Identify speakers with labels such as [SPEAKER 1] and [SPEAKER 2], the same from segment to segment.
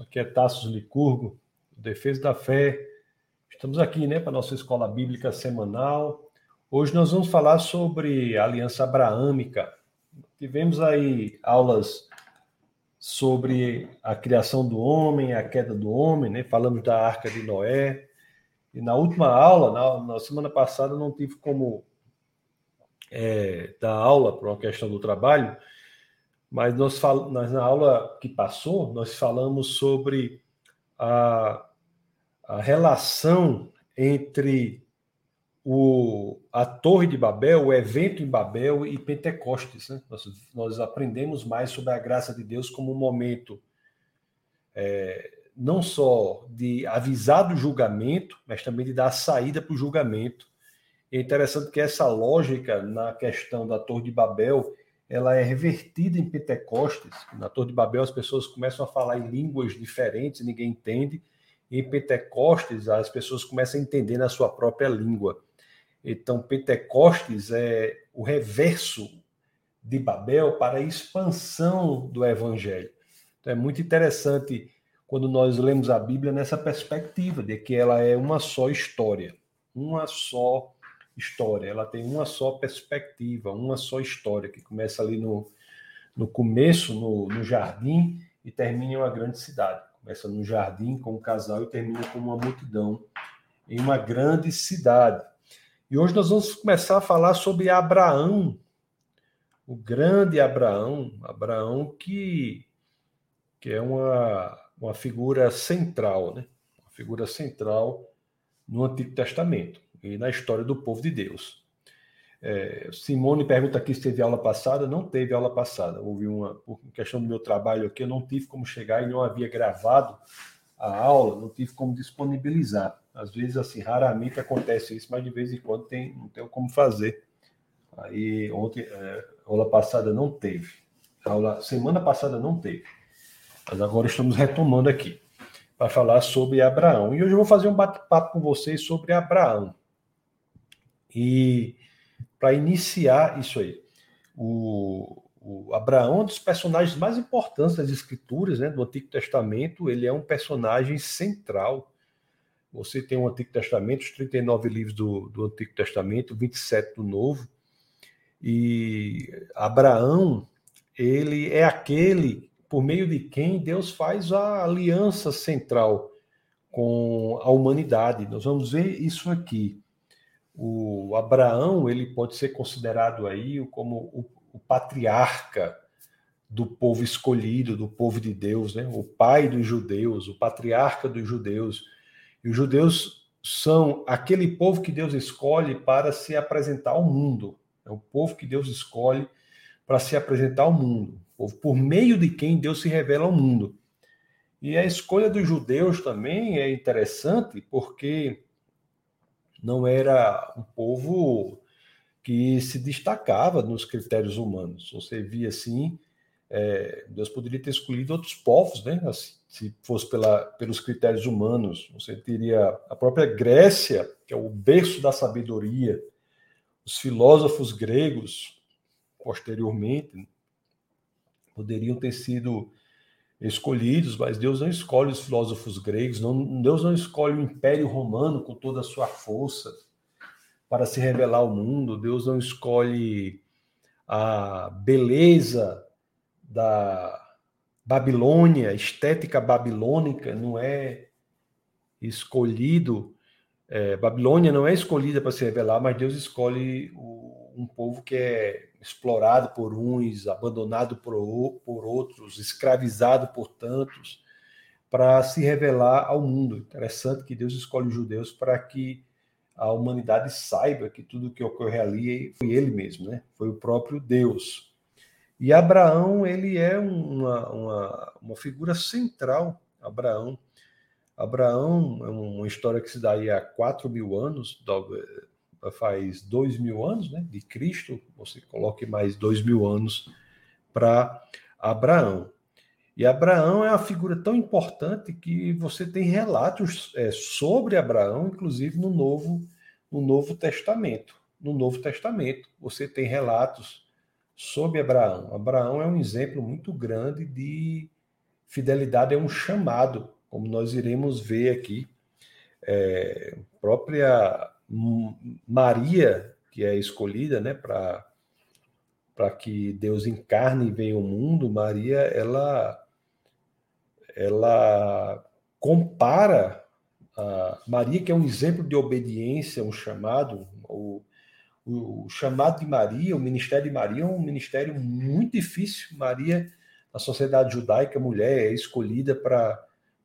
[SPEAKER 1] Aqui é Tassos Licurgo, Defesa da Fé. Estamos aqui né, para a nossa escola bíblica semanal. Hoje nós vamos falar sobre a aliança abraâmica. Tivemos aí aulas sobre a criação do homem, a queda do homem, né? falamos da arca de Noé. E na última aula, na, na semana passada, não tive como é, dar aula por uma questão do trabalho, mas nós, fal... nós na aula que passou, nós falamos sobre a, a relação entre o, a Torre de Babel, o evento em Babel e Pentecostes. Né? Nós, nós aprendemos mais sobre a graça de Deus como um momento é, não só de avisar do julgamento, mas também de dar a saída para o julgamento. É interessante que essa lógica na questão da Torre de Babel ela é revertida em Pentecostes. Na Torre de Babel, as pessoas começam a falar em línguas diferentes, ninguém entende. E em Pentecostes, as pessoas começam a entender na sua própria língua. Então, Pentecostes é o reverso de Babel para a expansão do evangelho. Então, é muito interessante quando nós lemos a Bíblia nessa perspectiva de que ela é uma só história, uma só história, ela tem uma só perspectiva, uma só história, que começa ali no, no começo, no, no jardim, e termina em uma grande cidade. Começa no jardim com um casal e termina com uma multidão em uma grande cidade. E hoje nós vamos começar a falar sobre Abraão, o grande Abraão, Abraão que, que é uma, uma figura central, né? uma figura central no Antigo Testamento e na história do povo de Deus. É, Simone pergunta aqui se teve aula passada. Não teve aula passada. Houve uma por questão do meu trabalho aqui, eu não tive como chegar e não havia gravado a aula, não tive como disponibilizar. Às vezes, assim, raramente acontece isso, mas de vez em quando tem, não tem como fazer. Aí, ontem, é, aula passada não teve. aula semana passada não teve. Mas agora estamos retomando aqui para falar sobre Abraão. E hoje eu vou fazer um bate-papo com vocês sobre Abraão. E para iniciar isso aí, o, o Abraão é um dos personagens mais importantes das Escrituras, né, do Antigo Testamento. Ele é um personagem central. Você tem o Antigo Testamento, os 39 livros do, do Antigo Testamento, 27 do Novo. E Abraão, ele é aquele por meio de quem Deus faz a aliança central com a humanidade. Nós vamos ver isso aqui o Abraão ele pode ser considerado aí como o, o, patriarca do povo escolhido, do povo de Deus, né? o pai dos judeus, o patriarca dos judeus. E os judeus são aquele povo que Deus escolhe para se apresentar ao mundo. É o povo que Deus escolhe para se apresentar ao mundo. O povo por meio de quem Deus se revela ao mundo. E a escolha dos judeus também é interessante porque não era um povo que se destacava nos critérios humanos. Você via assim, é, Deus poderia ter escolhido outros povos, né? Assim, se fosse pela, pelos critérios humanos. Você teria a própria Grécia, que é o berço da sabedoria, os filósofos gregos, posteriormente, poderiam ter sido escolhidos, mas Deus não escolhe os filósofos gregos, não, Deus não escolhe o Império Romano com toda a sua força para se revelar ao mundo, Deus não escolhe a beleza da Babilônia, estética babilônica, não é escolhido, é, Babilônia não é escolhida para se revelar, mas Deus escolhe o, um povo que é explorado por uns, abandonado por, por outros, escravizado por tantos, para se revelar ao mundo. Interessante que Deus escolhe os judeus para que a humanidade saiba que tudo que ocorre ali foi ele mesmo, né? Foi o próprio Deus. E Abraão, ele é uma, uma, uma figura central. Abraão. Abraão é uma história que se dá aí há 4 mil anos, faz dois mil anos, né, de Cristo, você coloque mais dois mil anos para Abraão. E Abraão é uma figura tão importante que você tem relatos é, sobre Abraão, inclusive no Novo, no Novo Testamento. No Novo Testamento, você tem relatos sobre Abraão. Abraão é um exemplo muito grande de fidelidade é um chamado, como nós iremos ver aqui. É, própria Maria, que é escolhida né, para que Deus encarne e venha ao mundo, Maria, ela, ela compara a Maria, que é um exemplo de obediência, um chamado, o, o chamado de Maria, o ministério de Maria é um ministério muito difícil. Maria, na sociedade judaica, a mulher é escolhida para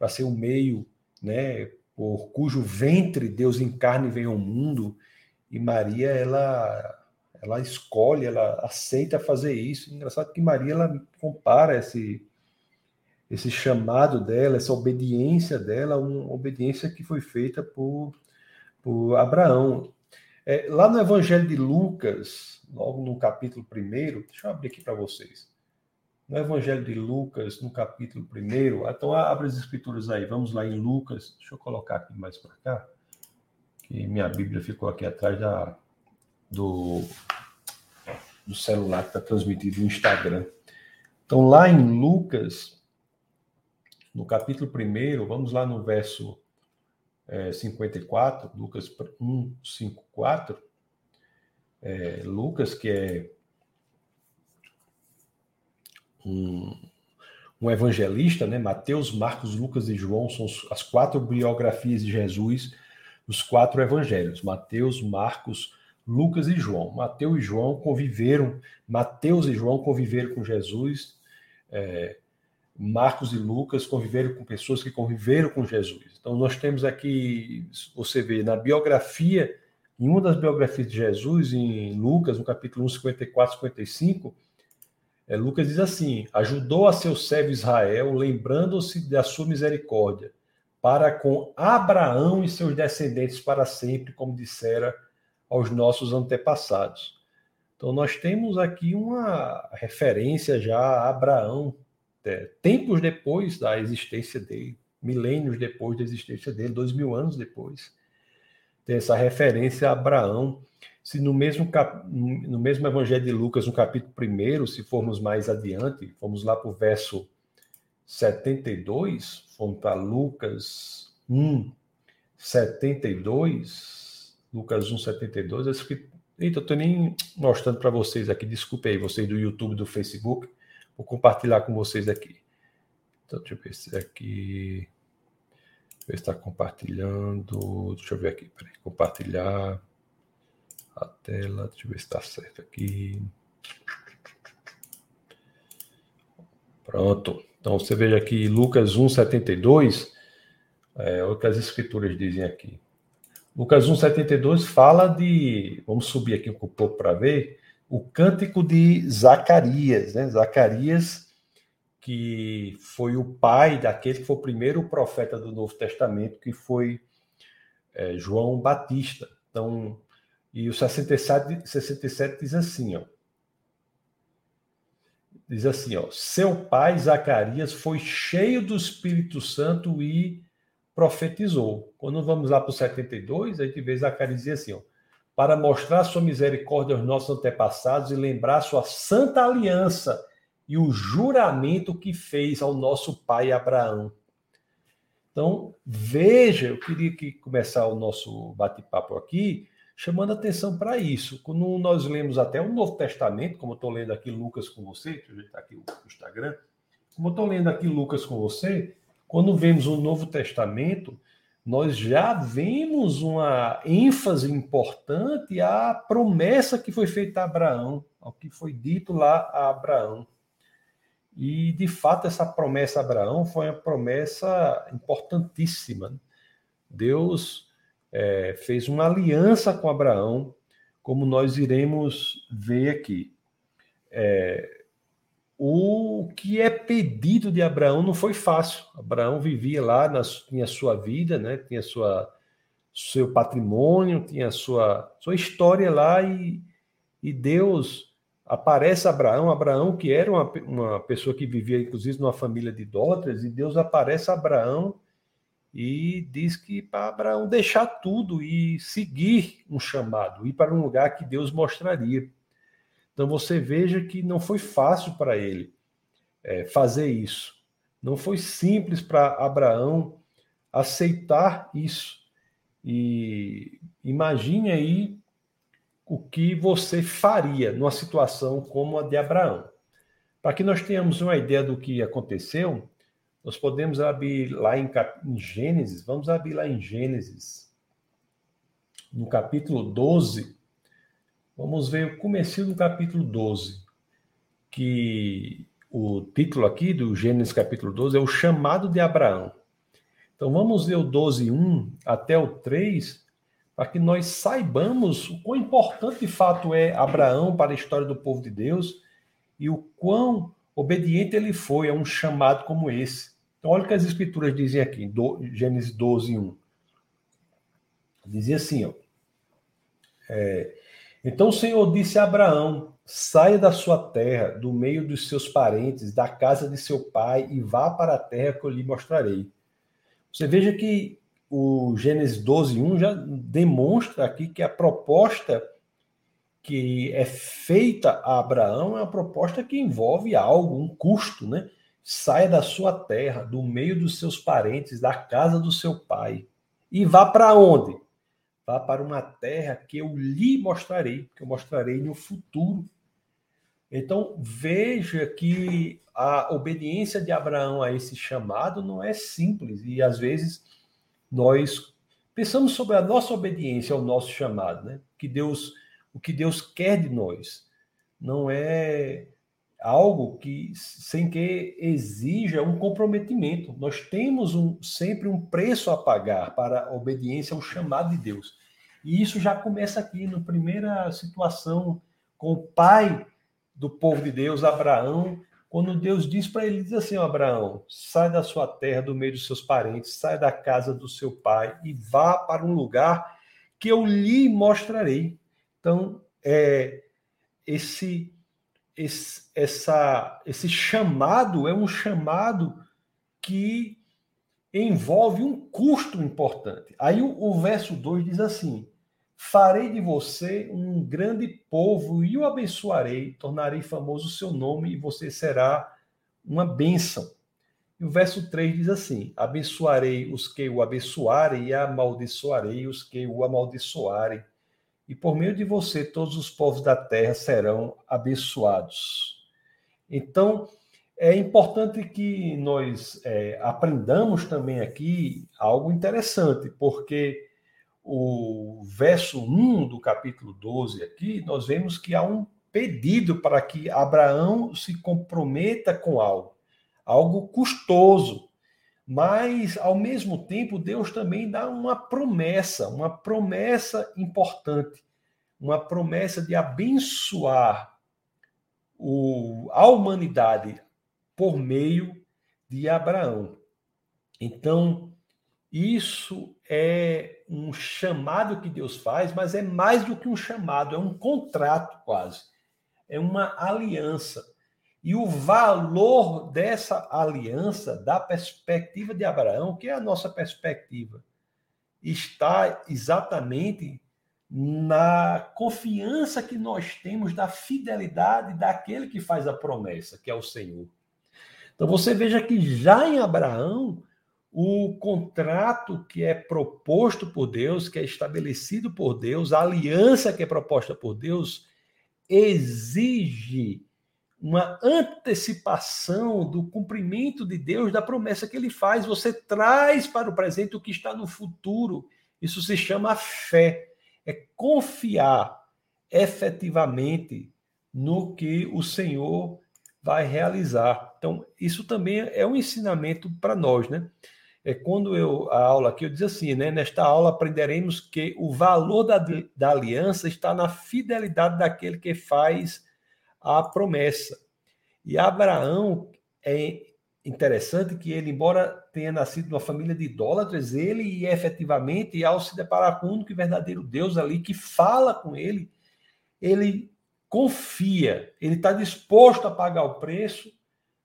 [SPEAKER 1] ser um meio, né, por cujo ventre Deus encarna e vem ao mundo. E Maria, ela ela escolhe, ela aceita fazer isso. Engraçado que Maria ela compara esse esse chamado dela, essa obediência dela, uma obediência que foi feita por, por Abraão. É, lá no Evangelho de Lucas, logo no capítulo 1, deixa eu abrir aqui para vocês. No Evangelho de Lucas, no capítulo 1, então abre as escrituras aí, vamos lá em Lucas, deixa eu colocar aqui mais para cá, que minha Bíblia ficou aqui atrás da, do, do celular que está transmitido no Instagram. Então, lá em Lucas, no capítulo 1, vamos lá no verso é, 54, Lucas 1, 5, 4, é, Lucas, que é um, um evangelista, né? Mateus, Marcos, Lucas e João são as quatro biografias de Jesus, os quatro evangelhos: Mateus, Marcos, Lucas e João. Mateus e João conviveram, Mateus e João conviveram com Jesus. É, Marcos e Lucas conviveram com pessoas que conviveram com Jesus. Então, nós temos aqui, você vê, na biografia, em uma das biografias de Jesus, em Lucas, no capítulo 1, 54, 55, é, Lucas diz assim: ajudou a seu servo Israel, lembrando-se da sua misericórdia, para com Abraão e seus descendentes para sempre, como dissera aos nossos antepassados. Então, nós temos aqui uma referência já a Abraão, é, tempos depois da existência dele, milênios depois da existência dele, dois mil anos depois. Tem essa referência a Abraão. Se no mesmo, cap... no mesmo Evangelho de Lucas, no capítulo 1, se formos mais adiante, vamos lá para o verso 72, vamos para Lucas 1, 72, Lucas 1, 72, acho que. Eita, eu estou nem mostrando para vocês aqui, desculpe aí, vocês do YouTube, do Facebook. Vou compartilhar com vocês aqui. Então, deixa eu ver se aqui. Ver se está compartilhando. Deixa eu ver aqui. Peraí. Compartilhar a tela. Deixa eu ver se está certo aqui. Pronto. Então você veja aqui Lucas 1,72. É, o que as escrituras dizem aqui. Lucas 1,72 fala de. Vamos subir aqui um pouco para ver o cântico de Zacarias, né? Zacarias, que foi o pai daquele que foi o primeiro profeta do Novo Testamento, que foi é, João Batista. Então, e o 67, 67 diz assim, ó. Diz assim, ó, seu pai Zacarias foi cheio do Espírito Santo e profetizou. Quando vamos lá para o 72, a gente vê Zacarias dizer assim, ó, para mostrar sua misericórdia aos nossos antepassados e lembrar sua santa aliança e o juramento que fez ao nosso pai Abraão. Então, veja, eu queria que começar o nosso bate-papo aqui, chamando atenção para isso. Quando nós lemos até o Novo Testamento, como eu estou lendo aqui Lucas com você, deixa eu está aqui o Instagram, como eu estou lendo aqui Lucas com você, quando vemos o Novo Testamento, nós já vemos uma ênfase importante à promessa que foi feita a Abraão, ao que foi dito lá a Abraão. E, de fato, essa promessa a Abraão foi uma promessa importantíssima. Deus é, fez uma aliança com Abraão, como nós iremos ver aqui. É, o que é pedido de Abraão não foi fácil. Abraão vivia lá, na, tinha sua vida, né? tinha sua, seu patrimônio, tinha sua, sua história lá, e, e Deus aparece a Abraão, Abraão que era uma, uma pessoa que vivia, inclusive, numa família de idólatras, e Deus aparece a Abraão e diz que para Abraão deixar tudo e seguir um chamado, ir para um lugar que Deus mostraria. Então você veja que não foi fácil para ele é, fazer isso. Não foi simples para Abraão aceitar isso. E imagine aí o que você faria numa situação como a de Abraão. Para que nós tenhamos uma ideia do que aconteceu, nós podemos abrir lá em, em Gênesis, vamos abrir lá em Gênesis, no capítulo 12, vamos ver o começo do capítulo 12, que o título aqui do Gênesis capítulo 12 é o chamado de Abraão. Então vamos ver o 12, 1 até o 3, para que nós saibamos o quão importante de fato é Abraão para a história do povo de Deus e o quão obediente ele foi a um chamado como esse. Então olha o que as escrituras dizem aqui, do, Gênesis 12, 1. Dizia assim, ó. É, então o Senhor disse a Abraão: saia da sua terra, do meio dos seus parentes, da casa de seu pai, e vá para a terra que eu lhe mostrarei. Você veja que o Gênesis 12, 1 já demonstra aqui que a proposta que é feita a Abraão é uma proposta que envolve algo, um custo, né? Saia da sua terra, do meio dos seus parentes, da casa do seu pai. E vá para onde? Vá para uma terra que eu lhe mostrarei, que eu mostrarei no futuro. Então, veja que a obediência de Abraão a esse chamado não é simples e às vezes nós pensamos sobre a nossa obediência ao nosso chamado, né? Que Deus, o que Deus quer de nós não é algo que sem que exija um comprometimento. Nós temos um, sempre um preço a pagar para a obediência ao chamado de Deus. E isso já começa aqui na primeira situação com o pai do povo de Deus, Abraão, quando Deus diz para ele, diz assim, Abraão, sai da sua terra, do meio dos seus parentes, sai da casa do seu pai e vá para um lugar que eu lhe mostrarei. Então, é, esse, esse, essa, esse chamado é um chamado que envolve um custo importante. Aí o, o verso 2 diz assim: Farei de você um grande povo e o abençoarei, tornarei famoso o seu nome e você será uma bênção. E o verso 3 diz assim: Abençoarei os que o abençoarem e amaldiçoarei os que o amaldiçoarem. E por meio de você todos os povos da terra serão abençoados. Então, é importante que nós é, aprendamos também aqui algo interessante, porque o verso 1 do capítulo 12 aqui, nós vemos que há um pedido para que Abraão se comprometa com algo, algo custoso. Mas, ao mesmo tempo, Deus também dá uma promessa, uma promessa importante, uma promessa de abençoar o, a humanidade por meio de Abraão. Então, isso é um chamado que Deus faz, mas é mais do que um chamado, é um contrato quase. É uma aliança. E o valor dessa aliança, da perspectiva de Abraão, que é a nossa perspectiva, está exatamente na confiança que nós temos da fidelidade daquele que faz a promessa, que é o Senhor. Então você veja que já em Abraão, o contrato que é proposto por Deus, que é estabelecido por Deus, a aliança que é proposta por Deus, exige uma antecipação do cumprimento de Deus da promessa que ele faz. Você traz para o presente o que está no futuro. Isso se chama fé. É confiar efetivamente no que o Senhor vai realizar. Então, isso também é um ensinamento para nós, né? é quando eu a aula aqui eu diz assim, né? Nesta aula aprenderemos que o valor da, da aliança está na fidelidade daquele que faz a promessa. E Abraão é interessante que ele, embora tenha nascido numa família de idólatras, ele efetivamente, ao se deparar com o único e verdadeiro Deus ali que fala com ele, ele confia, ele está disposto a pagar o preço,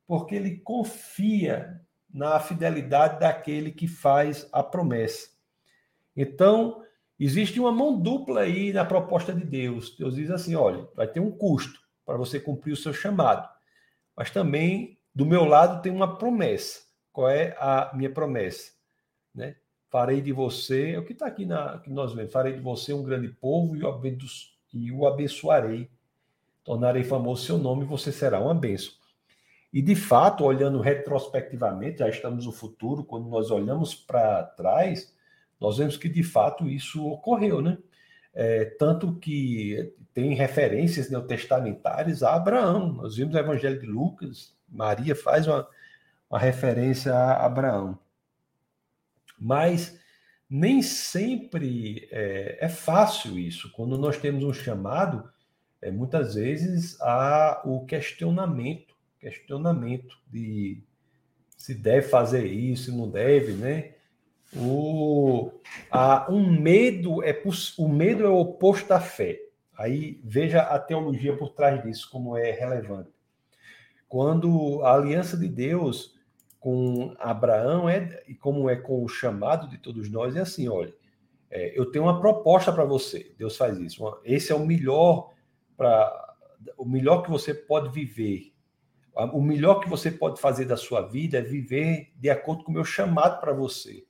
[SPEAKER 1] porque ele confia na fidelidade daquele que faz a promessa. Então, existe uma mão dupla aí na proposta de Deus. Deus diz assim: olha, vai ter um custo para você cumprir o seu chamado, mas também do meu lado tem uma promessa. qual é a minha promessa, né? Farei de você, é o que está aqui na que nós vemos, farei de você um grande povo e o, abençoarei. Tornarei famoso seu nome e você será uma bênção. E de fato, olhando retrospectivamente, já estamos no futuro, quando nós olhamos para trás, nós vemos que de fato isso ocorreu, né? É, tanto que tem referências neotestamentárias a Abraão. Nós vimos o Evangelho de Lucas, Maria faz uma, uma referência a Abraão. Mas nem sempre é, é, fácil isso. Quando nós temos um chamado, é, muitas vezes há o questionamento, questionamento de se deve fazer isso, se não deve, né? O, a, um medo é o medo é o oposto da fé. Aí veja a teologia por trás disso como é relevante. Quando a aliança de Deus com Abraão é e como é com o chamado de todos nós é assim, olha, é, eu tenho uma proposta para você. Deus faz isso. Esse é o melhor para o melhor que você pode viver. O melhor que você pode fazer da sua vida é viver de acordo com o meu chamado para você.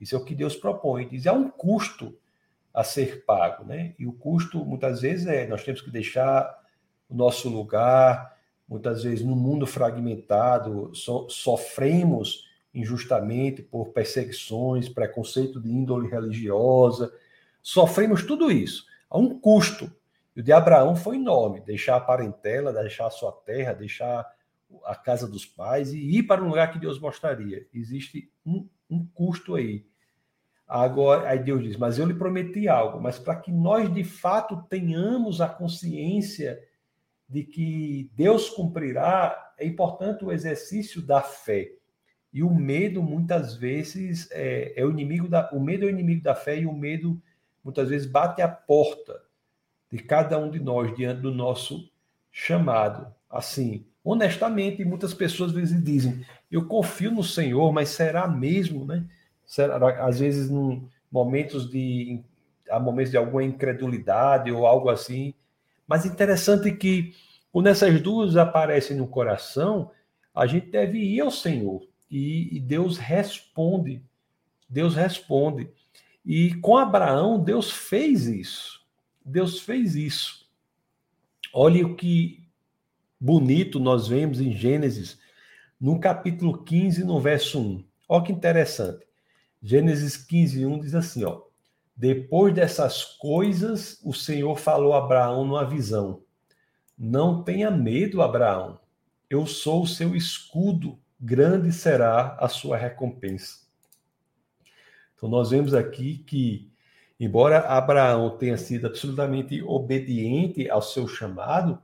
[SPEAKER 1] Isso é o que Deus propõe. Diz, há um custo a ser pago, né? E o custo, muitas vezes, é nós temos que deixar o nosso lugar, muitas vezes no mundo fragmentado, so, sofremos injustamente por perseguições, preconceito de índole religiosa, sofremos tudo isso. Há um custo. E o de Abraão foi enorme, deixar a parentela, deixar a sua terra, deixar a casa dos pais e ir para um lugar que Deus mostraria. Existe um, um custo aí. Agora, aí Deus diz: Mas eu lhe prometi algo, mas para que nós de fato tenhamos a consciência de que Deus cumprirá, é importante o exercício da fé. E o medo, muitas vezes, é, é o inimigo da. O medo é o inimigo da fé e o medo, muitas vezes, bate a porta de cada um de nós diante do nosso chamado. Assim, honestamente, muitas pessoas às vezes dizem: Eu confio no Senhor, mas será mesmo, né? às vezes, num momentos de há momentos de alguma incredulidade ou algo assim. Mas interessante que quando essas duas aparecem no coração, a gente deve ir ao Senhor e, e Deus responde. Deus responde. E com Abraão, Deus fez isso. Deus fez isso. Olhe o que bonito nós vemos em Gênesis, no capítulo 15, no verso 1. Olha que interessante. Gênesis 15, 1 diz assim, ó. Depois dessas coisas, o Senhor falou a Abraão numa visão. Não tenha medo, Abraão. Eu sou o seu escudo, grande será a sua recompensa. Então, nós vemos aqui que, embora Abraão tenha sido absolutamente obediente ao seu chamado,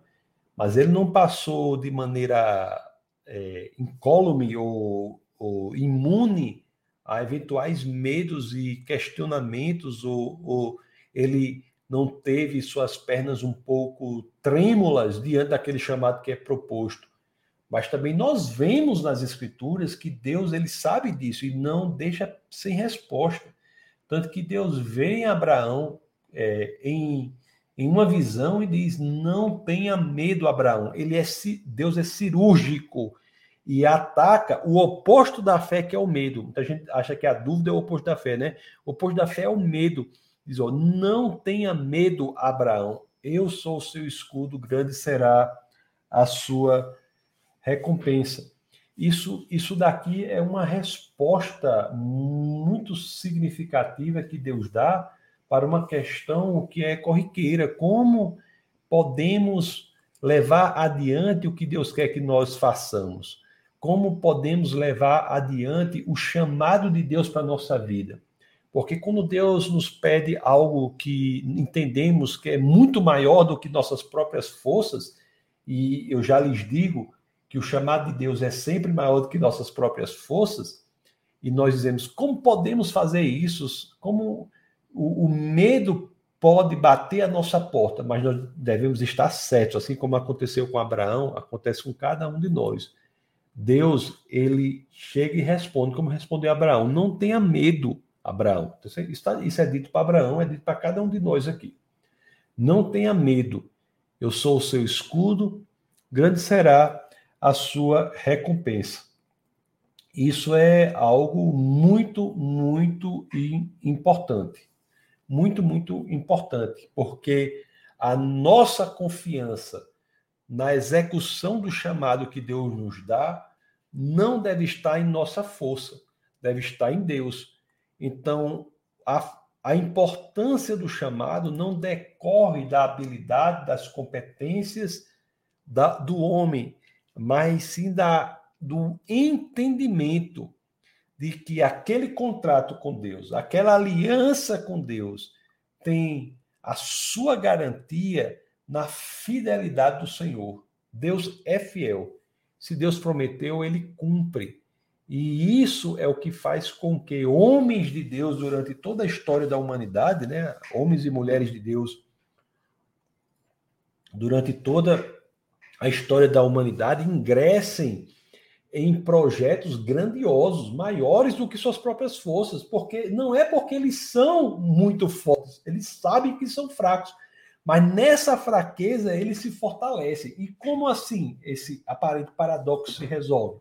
[SPEAKER 1] mas ele não passou de maneira é, incólume ou, ou imune a eventuais medos e questionamentos, ou, ou ele não teve suas pernas um pouco trêmulas diante daquele chamado que é proposto. Mas também nós vemos nas escrituras que Deus ele sabe disso e não deixa sem resposta. Tanto que Deus vem em Abraão é, em, em uma visão e diz: Não tenha medo, Abraão. Ele é Deus é cirúrgico e ataca o oposto da fé, que é o medo. Muita gente acha que a dúvida é o oposto da fé, né? O oposto da fé é o medo. Diz: ó, não tenha medo, Abraão. Eu sou o seu escudo, grande será a sua recompensa. Isso, isso daqui é uma resposta muito significativa que Deus dá para uma questão que é corriqueira. Como podemos levar adiante o que Deus quer que nós façamos? como podemos levar adiante o chamado de Deus para a nossa vida. Porque quando Deus nos pede algo que entendemos que é muito maior do que nossas próprias forças, e eu já lhes digo que o chamado de Deus é sempre maior do que nossas próprias forças, e nós dizemos como podemos fazer isso, como o, o medo pode bater a nossa porta, mas nós devemos estar certos, assim como aconteceu com Abraão, acontece com cada um de nós. Deus, ele chega e responde, como respondeu Abraão: Não tenha medo, Abraão. Isso, tá, isso é dito para Abraão, é dito para cada um de nós aqui. Não tenha medo, eu sou o seu escudo, grande será a sua recompensa. Isso é algo muito, muito importante. Muito, muito importante, porque a nossa confiança na execução do chamado que Deus nos dá não deve estar em nossa força, deve estar em Deus. Então, a, a importância do chamado não decorre da habilidade, das competências da, do homem, mas sim da, do entendimento de que aquele contrato com Deus, aquela aliança com Deus, tem a sua garantia na fidelidade do Senhor. Deus é fiel. Se Deus prometeu, ele cumpre. E isso é o que faz com que homens de Deus, durante toda a história da humanidade, né, homens e mulheres de Deus, durante toda a história da humanidade, ingressem em projetos grandiosos, maiores do que suas próprias forças, porque não é porque eles são muito fortes, eles sabem que são fracos, mas nessa fraqueza eles se fortalecem. E como assim esse aparente paradoxo se resolve?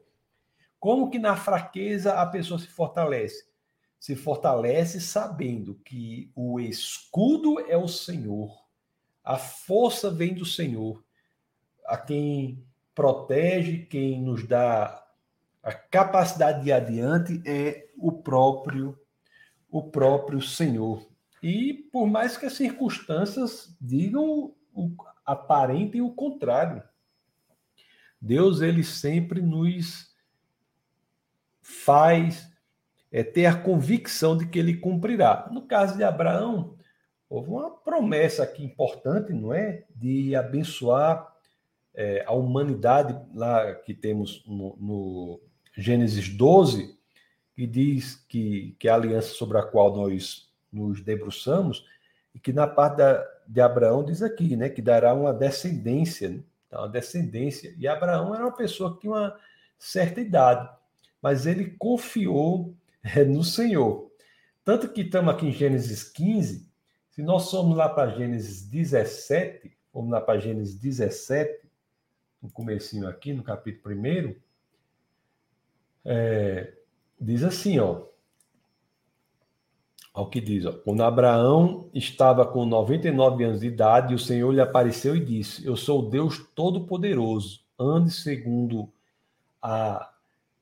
[SPEAKER 1] Como que na fraqueza a pessoa se fortalece? Se fortalece sabendo que o escudo é o Senhor, a força vem do Senhor, a quem protege, quem nos dá a capacidade de adiante é o próprio o próprio Senhor. E por mais que as circunstâncias digam aparentem o contrário, Deus ele sempre nos faz é, ter a convicção de que ele cumprirá. No caso de Abraão, houve uma promessa aqui importante, não é? De abençoar é, a humanidade, lá que temos no, no Gênesis 12, que diz que, que a aliança sobre a qual nós nos debruçamos, e que na parte da, de Abraão diz aqui, né, que dará uma descendência, né? Então, uma descendência. E Abraão era uma pessoa que tinha uma certa idade, mas ele confiou é, no Senhor. Tanto que estamos aqui em Gênesis 15, se nós somos lá para Gênesis 17, vamos lá para Gênesis 17, no comecinho aqui, no capítulo 1, é, diz assim, ó, ao que diz, ó, quando Abraão estava com 99 anos de idade, o Senhor lhe apareceu e disse: Eu sou o Deus Todo-Poderoso, ande segundo a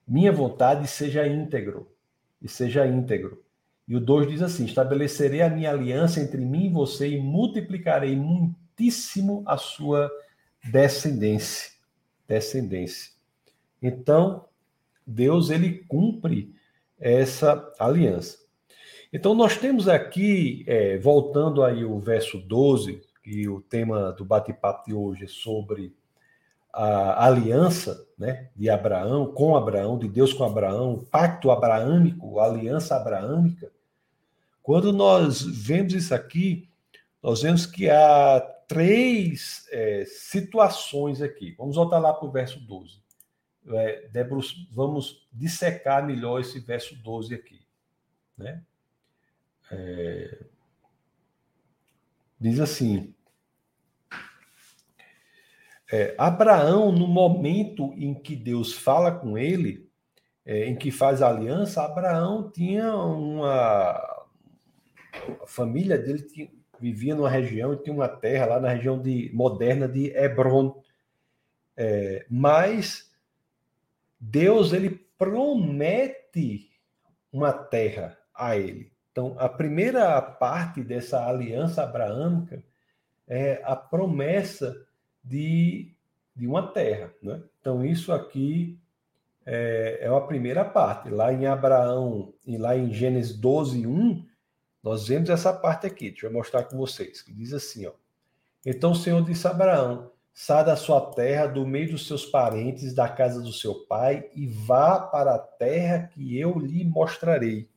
[SPEAKER 1] minha vontade e seja íntegro, e seja íntegro. E o 2 diz assim: Estabelecerei a minha aliança entre mim e você e multiplicarei muitíssimo a sua descendência. Descendência. Então, Deus ele cumpre essa aliança. Então, nós temos aqui, é, voltando aí o verso 12, que o tema do bate-papo de hoje é sobre a aliança né, de Abraão com Abraão, de Deus com Abraão, o pacto abraâmico, a aliança abraâmica. Quando nós vemos isso aqui, nós vemos que há três é, situações aqui. Vamos voltar lá para o verso 12. É, vamos dissecar melhor esse verso 12 aqui. Né? É, diz assim: é, Abraão, no momento em que Deus fala com ele, é, em que faz aliança, Abraão tinha uma. A família dele tinha, vivia numa região, tinha uma terra lá na região de, moderna de Hebron. É, mas Deus ele promete uma terra a ele. Então, a primeira parte dessa aliança abraâmica é a promessa de, de uma terra. Né? Então, isso aqui é, é a primeira parte. Lá em Abraão, e lá em Gênesis 12, 1, nós vemos essa parte aqui. Deixa eu mostrar com vocês, que diz assim, ó. Então o Senhor disse a Abraão: Sai da sua terra, do meio dos seus parentes, da casa do seu pai, e vá para a terra que eu lhe mostrarei.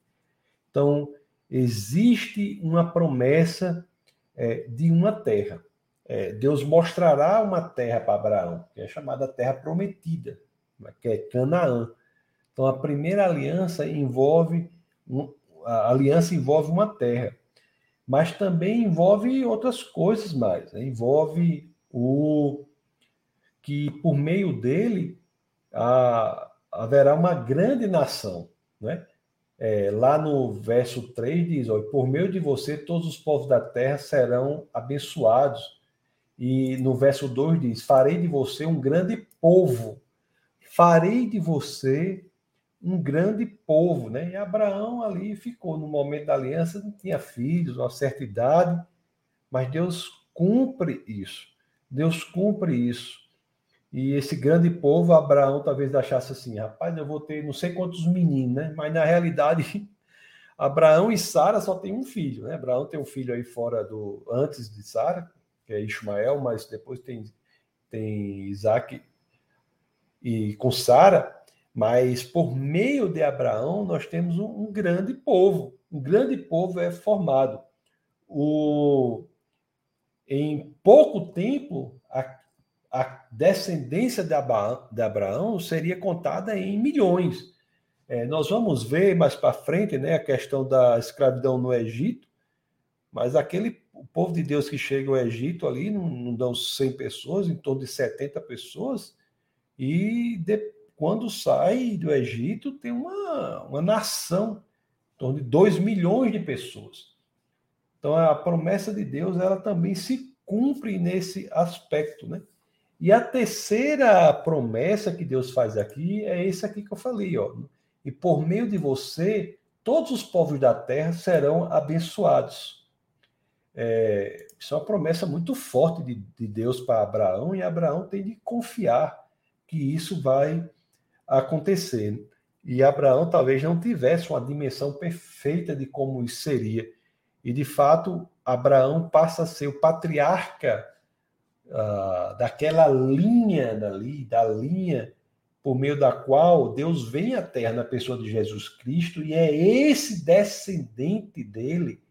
[SPEAKER 1] Então, existe uma promessa é, de uma terra. É, Deus mostrará uma terra para Abraão, que é chamada Terra Prometida, que é Canaã. Então, a primeira aliança envolve um, a aliança envolve uma terra, mas também envolve outras coisas mais. Né? Envolve o que por meio dele a, haverá uma grande nação, né? É, lá no verso 3 diz: ó, Por meio de você, todos os povos da terra serão abençoados. E no verso 2 diz: Farei de você um grande povo. Farei de você um grande povo, né? E Abraão ali ficou no momento da aliança, não tinha filhos, uma certa idade, mas Deus cumpre isso. Deus cumpre isso. E esse grande povo, Abraão talvez achasse assim, rapaz, eu vou ter não sei quantos meninos, né? Mas na realidade, Abraão e Sara só tem um filho, né? Abraão tem um filho aí fora do antes de Sara, que é Ismael, mas depois tem tem Isaac e com Sara, mas por meio de Abraão, nós temos um, um grande povo. Um grande povo é formado. O, em pouco tempo, a, a descendência de Abraão, de Abraão, seria contada em milhões. É, nós vamos ver mais para frente né, a questão da escravidão no Egito, mas aquele o povo de Deus que chega ao Egito ali, não, não dão 100 pessoas, em torno de 70 pessoas, e de, quando sai do Egito, tem uma, uma nação, em torno de 2 milhões de pessoas. Então, a promessa de Deus, ela também se cumpre nesse aspecto, né? E a terceira promessa que Deus faz aqui é esse aqui que eu falei, ó. E por meio de você, todos os povos da terra serão abençoados. É, isso é uma promessa muito forte de, de Deus para Abraão, e Abraão tem de confiar que isso vai acontecer. E Abraão talvez não tivesse uma dimensão perfeita de como isso seria. E de fato, Abraão passa a ser o patriarca uh, daquela linha dali, da linha por meio da qual Deus vem à terra na pessoa de Jesus Cristo, e é esse descendente dele,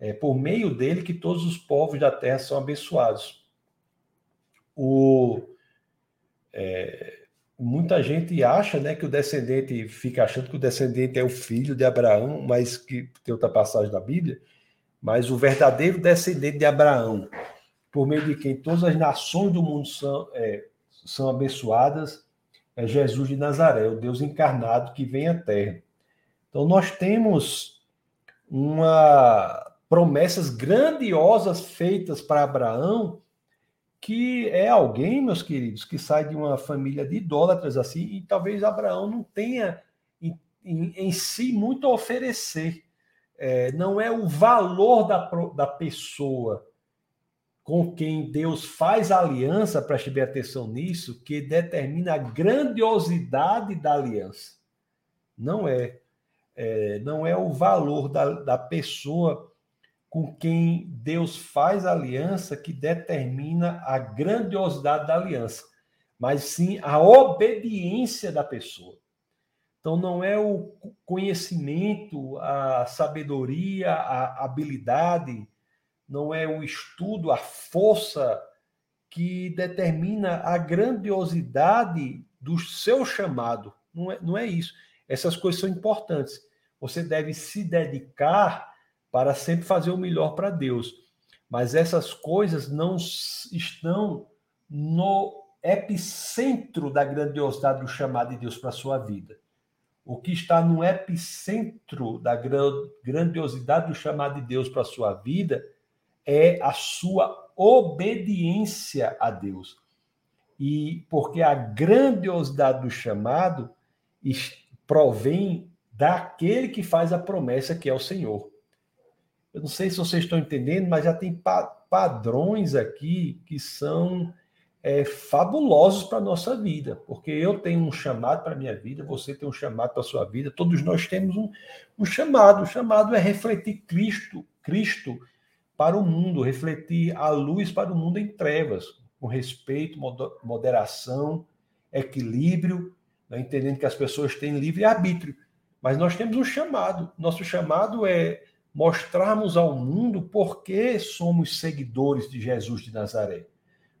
[SPEAKER 1] é por meio dele, que todos os povos da terra são abençoados. O, é, muita gente acha né, que o descendente fica achando que o descendente é o filho de Abraão, mas que tem outra passagem da Bíblia, mas o verdadeiro descendente de Abraão, por meio de quem todas as nações do mundo são, é, são abençoadas, é Jesus de Nazaré, o Deus encarnado que vem à Terra. Então nós temos uma promessas grandiosas feitas para Abraão que é alguém, meus queridos, que sai de uma família de idólatras assim, e talvez Abraão não tenha em, em, em si muito a oferecer. É, não é o valor da, da pessoa com quem Deus faz aliança, preste bem atenção nisso, que determina a grandiosidade da aliança. Não é. é não é o valor da, da pessoa com quem Deus faz aliança que determina a grandiosidade da aliança, mas sim a obediência da pessoa. Então, não é o conhecimento, a sabedoria, a habilidade, não é o estudo, a força que determina a grandiosidade do seu chamado. Não é, não é isso. Essas coisas são importantes. Você deve se dedicar para sempre fazer o melhor para Deus. Mas essas coisas não estão no epicentro da grandiosidade do chamado de Deus para a sua vida. O que está no epicentro da grandiosidade do chamado de Deus para a sua vida é a sua obediência a Deus. E porque a grandiosidade do chamado provém daquele que faz a promessa, que é o Senhor. Eu não sei se vocês estão entendendo, mas já tem pa padrões aqui que são é, fabulosos para a nossa vida, porque eu tenho um chamado para a minha vida, você tem um chamado para a sua vida, todos nós temos um, um chamado. O chamado é refletir Cristo, Cristo para o mundo, refletir a luz para o mundo em trevas, com respeito, moderação, equilíbrio, né, entendendo que as pessoas têm livre arbítrio. Mas nós temos um chamado. Nosso chamado é mostrarmos ao mundo por que somos seguidores de Jesus de Nazaré.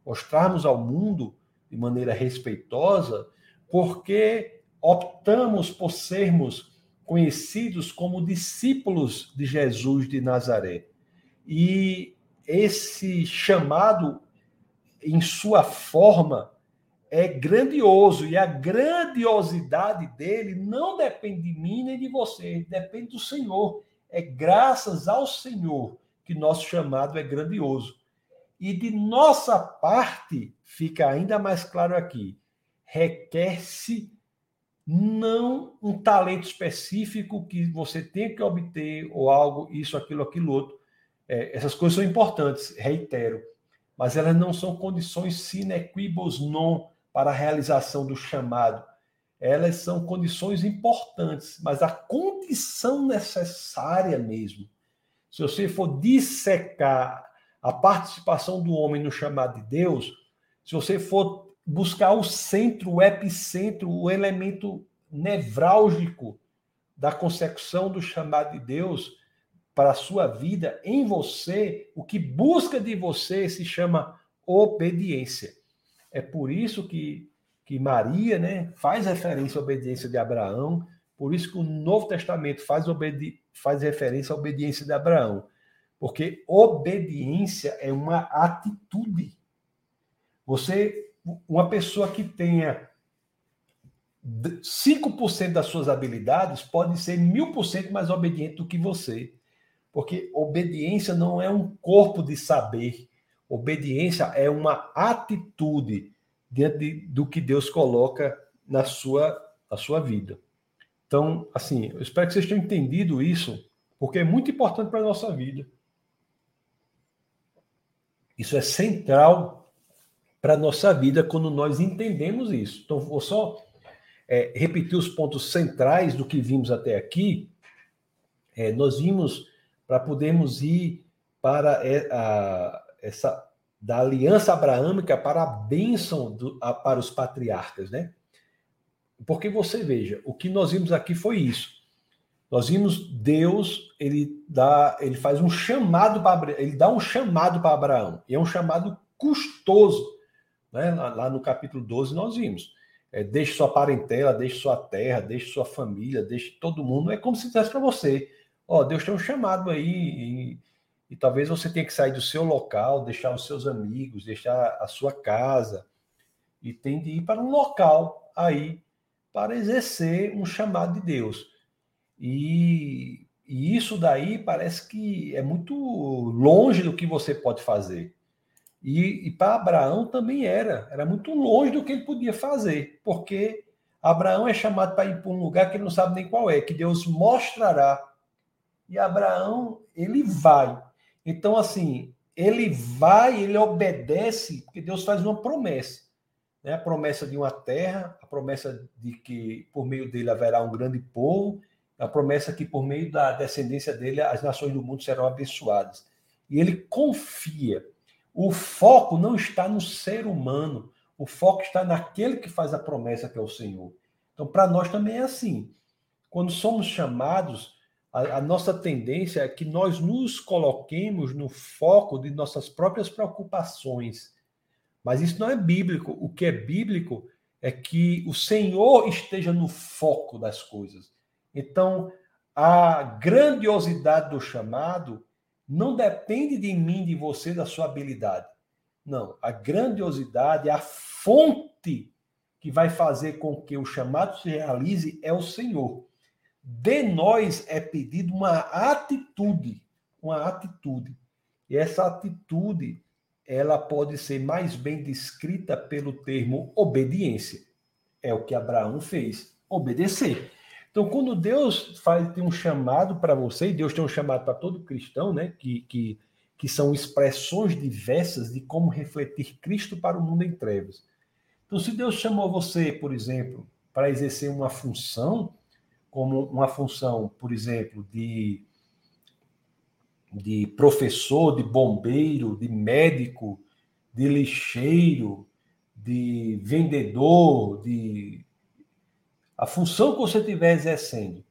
[SPEAKER 1] Mostrarmos ao mundo, de maneira respeitosa, porque optamos por sermos conhecidos como discípulos de Jesus de Nazaré. E esse chamado, em sua forma, é grandioso e a grandiosidade dele não depende de mim nem de você, depende do Senhor. É graças ao Senhor que nosso chamado é grandioso. E de nossa parte, fica ainda mais claro aqui, requer-se não um talento específico que você tem que obter ou algo, isso, aquilo, aquilo outro. É, essas coisas são importantes, reitero, mas elas não são condições sine quibus non para a realização do chamado. Elas são condições importantes, mas a condição necessária mesmo. Se você for dissecar a participação do homem no chamado de Deus, se você for buscar o centro, o epicentro, o elemento nevrálgico da consecução do chamado de Deus para a sua vida em você, o que busca de você se chama obediência. É por isso que, que Maria né, faz referência à obediência de Abraão, por isso que o Novo Testamento faz, obedi faz referência à obediência de Abraão. Porque obediência é uma atitude. Você, uma pessoa que tenha 5% das suas habilidades pode ser mil por cento mais obediente do que você. Porque obediência não é um corpo de saber. Obediência é uma atitude diante do que Deus coloca na sua, na sua vida. Então, assim, eu espero que vocês tenham entendido isso, porque é muito importante para a nossa vida. Isso é central para a nossa vida quando nós entendemos isso. Então, vou só é, repetir os pontos centrais do que vimos até aqui. É, nós vimos para podermos ir para é, a, essa da aliança abraâmica para a bênção do, a, para os patriarcas, né? Porque você veja, o que nós vimos aqui foi isso. Nós vimos Deus, ele dá, ele faz um chamado para ele dá um chamado para Abraão, e é um chamado custoso, né? Lá, no capítulo 12 nós vimos. É, deixe sua parentela, deixe sua terra, deixe sua família, deixe todo mundo. É como se dissesse para você: ó, Deus tem um chamado aí, e, e, talvez você tenha que sair do seu local, deixar os seus amigos, deixar a sua casa, e tem de ir para um local aí para exercer um chamado de Deus. E, e isso daí parece que é muito longe do que você pode fazer. E, e para Abraão também era, era muito longe do que ele podia fazer, porque Abraão é chamado para ir para um lugar que ele não sabe nem qual é, que Deus mostrará. E Abraão, ele vai. Então, assim, ele vai, ele obedece, porque Deus faz uma promessa. Né? A promessa de uma terra, a promessa de que por meio dele haverá um grande povo, a promessa que por meio da descendência dele as nações do mundo serão abençoadas. E ele confia. O foco não está no ser humano, o foco está naquele que faz a promessa, que é o Senhor. Então, para nós também é assim. Quando somos chamados, a, a, nossa tendência é que nós nos coloquemos no foco de nossas próprias preocupações. Mas isso não é bíblico. O que é bíblico é que o Senhor esteja no foco das coisas. Então, a grandiosidade do chamado não depende de mim, de você, da sua habilidade. Não, a grandiosidade, a fonte que vai fazer com que o chamado se realize é o Senhor. De nós é pedido uma atitude, uma atitude. E essa atitude, ela pode ser mais bem descrita pelo termo obediência. É o que Abraão fez, obedecer. Então, quando Deus faz, tem um chamado para você, e Deus tem um chamado para todo cristão, né? Que, que, que são expressões diversas de como refletir Cristo para o mundo em trevas. Então, se Deus chamou você, por exemplo, para exercer uma função, como uma função, por exemplo, de, de professor, de bombeiro, de médico, de lixeiro, de vendedor, de a função que você estiver exercendo,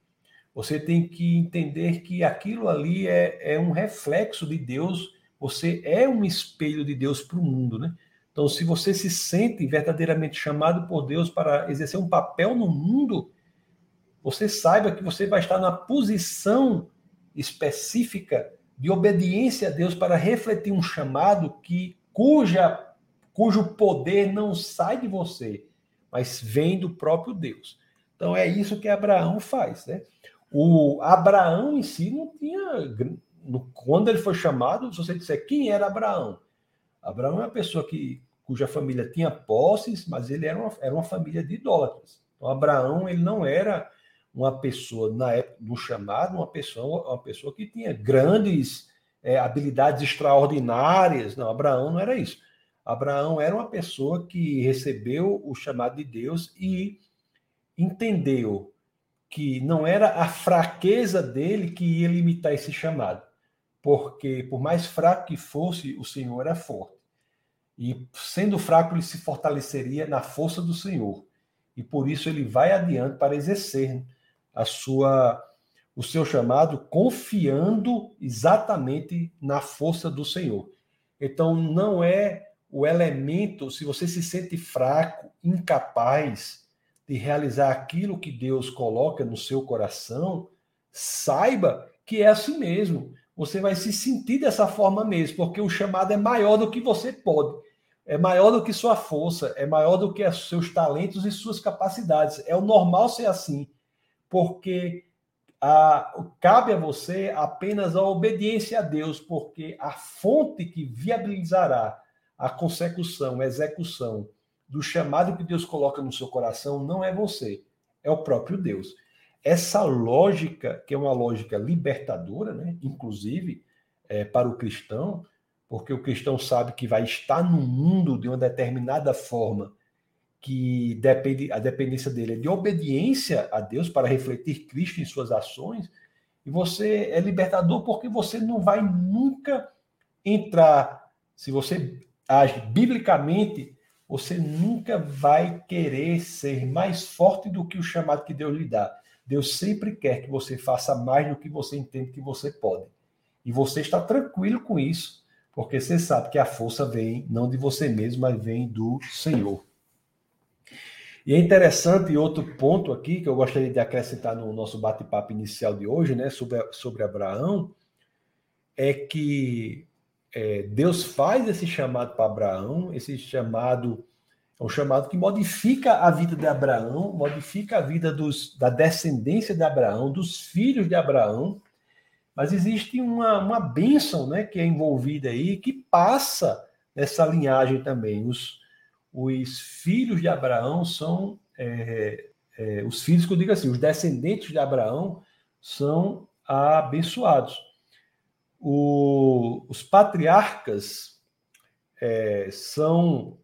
[SPEAKER 1] você tem que entender que aquilo ali é, é um reflexo de Deus, você é um espelho de Deus para o mundo, né? Então, se você se sente verdadeiramente chamado por Deus para exercer um papel no mundo, você saiba que você vai estar na posição específica de obediência a Deus para refletir um chamado que cuja cujo poder não sai de você, mas vem do próprio Deus. Então é isso que Abraão faz, né? O Abraão em si não tinha quando ele foi chamado, se você disser quem era Abraão, Abraão é uma pessoa que cuja família tinha posses, mas ele era uma, era uma família de idólatras. Então Abraão ele não era uma pessoa na época do chamado, uma pessoa, uma pessoa que tinha grandes é, habilidades extraordinárias. Não, Abraão não era isso. Abraão era uma pessoa que recebeu o chamado de Deus e entendeu que não era a fraqueza dele que ia limitar esse chamado, porque por mais fraco que fosse, o Senhor era forte. E sendo fraco, ele se fortaleceria na força do Senhor. E por isso ele vai adiante para exercer a sua o seu chamado confiando exatamente na força do Senhor. Então não é o elemento, se você se sente fraco, incapaz de realizar aquilo que Deus coloca no seu coração, saiba que é assim mesmo. Você vai se sentir dessa forma mesmo, porque o chamado é maior do que você pode, é maior do que sua força, é maior do que seus talentos e suas capacidades. É o normal ser assim porque a, cabe a você apenas a obediência a Deus, porque a fonte que viabilizará a consecução, a execução do chamado que Deus coloca no seu coração não é você, é o próprio Deus. Essa lógica, que é uma lógica libertadora, né? inclusive é, para o cristão, porque o cristão sabe que vai estar no mundo de uma determinada forma que depende, a dependência dele é de obediência a Deus para refletir Cristo em suas ações, e você é libertador porque você não vai nunca entrar, se você age biblicamente, você nunca vai querer ser mais forte do que o chamado que Deus lhe dá. Deus sempre quer que você faça mais do que você entende que você pode. E você está tranquilo com isso, porque você sabe que a força vem não de você mesmo, mas vem do Senhor. E é interessante outro ponto aqui que eu gostaria de acrescentar no nosso bate-papo inicial de hoje, né, sobre, sobre Abraão, é que é, Deus faz esse chamado para Abraão, esse chamado é um chamado que modifica a vida de Abraão, modifica a vida dos, da descendência de Abraão, dos filhos de Abraão, mas existe uma, uma bênção né, que é envolvida aí, que passa nessa linhagem também. Os, os filhos de Abraão são é, é, os filhos que eu digo assim, os descendentes de Abraão são abençoados. O, os patriarcas é, são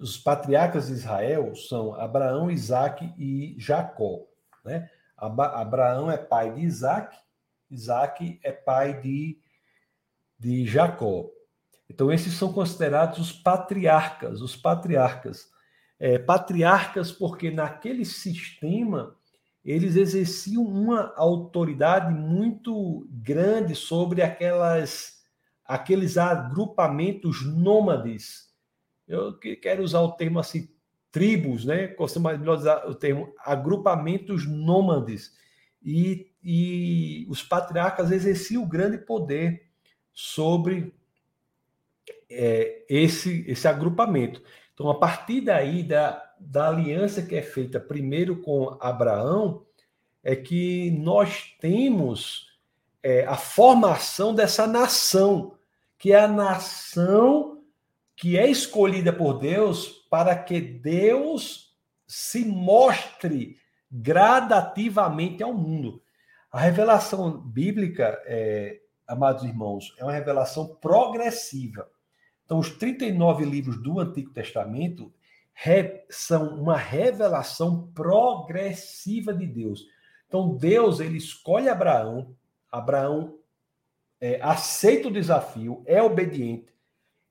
[SPEAKER 1] os patriarcas de Israel são Abraão, Isaac e Jacó. Né? Abraão é pai de Isaac, Isaac é pai de, de Jacó. Então, esses são considerados os patriarcas, os patriarcas. É, patriarcas porque naquele sistema eles exerciam uma autoridade muito grande sobre aquelas aqueles agrupamentos nômades. Eu quero usar o termo assim, tribos, né? Costumo usar o termo agrupamentos nômades. E, e os patriarcas exerciam grande poder sobre é, esse, esse agrupamento. Então, a partir daí, da, da aliança que é feita primeiro com Abraão, é que nós temos é, a formação dessa nação, que é a nação que é escolhida por Deus para que Deus se mostre gradativamente ao mundo. A revelação bíblica, é, amados irmãos, é uma revelação progressiva. Então, os 39 livros do Antigo Testamento são uma revelação progressiva de Deus. Então, Deus ele escolhe Abraão, Abraão é, aceita o desafio, é obediente,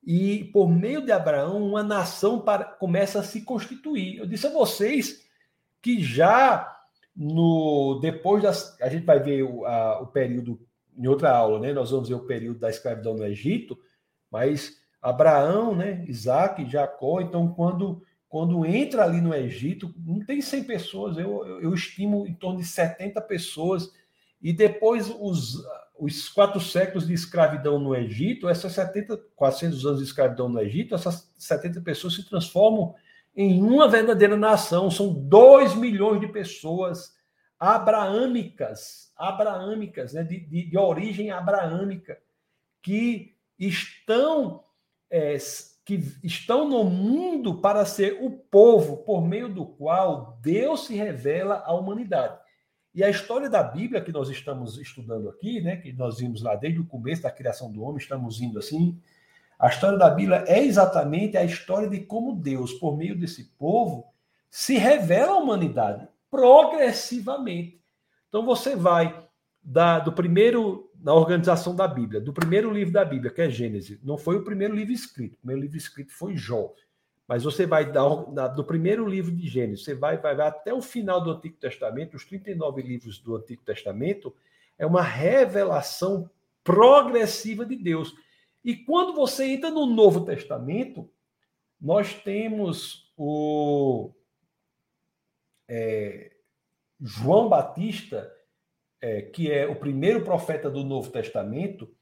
[SPEAKER 1] e por meio de Abraão, uma nação para, começa a se constituir. Eu disse a vocês que já no depois das. A gente vai ver o, a, o período em outra aula, né? Nós vamos ver o período da escravidão no Egito, mas Abraão, né, Isaac, Jacó. Então, quando, quando entra ali no Egito, não tem 100 pessoas, eu, eu, eu estimo em torno de 70 pessoas. E depois os, os quatro séculos de escravidão no Egito, essas 70, 400 anos de escravidão no Egito, essas 70 pessoas se transformam em uma verdadeira nação. São 2 milhões de pessoas abraâmicas, abraâmicas, né, de, de, de origem abraâmica, que estão, é, que estão no mundo para ser o povo por meio do qual Deus se revela à humanidade. E a história da Bíblia que nós estamos estudando aqui, né, que nós vimos lá desde o começo da criação do homem, estamos indo assim. A história da Bíblia é exatamente a história de como Deus, por meio desse povo, se revela à humanidade progressivamente. Então você vai da, do primeiro, na organização da Bíblia, do primeiro livro da Bíblia, que é Gênesis, não foi o primeiro livro escrito, o primeiro livro escrito foi Jó. Mas você vai dar do primeiro livro de Gênesis, você vai, vai, vai até o final do Antigo Testamento, os 39 livros do Antigo Testamento, é uma revelação progressiva de Deus. E quando você entra no Novo Testamento, nós temos o é, João Batista, é, que é o primeiro profeta do Novo Testamento,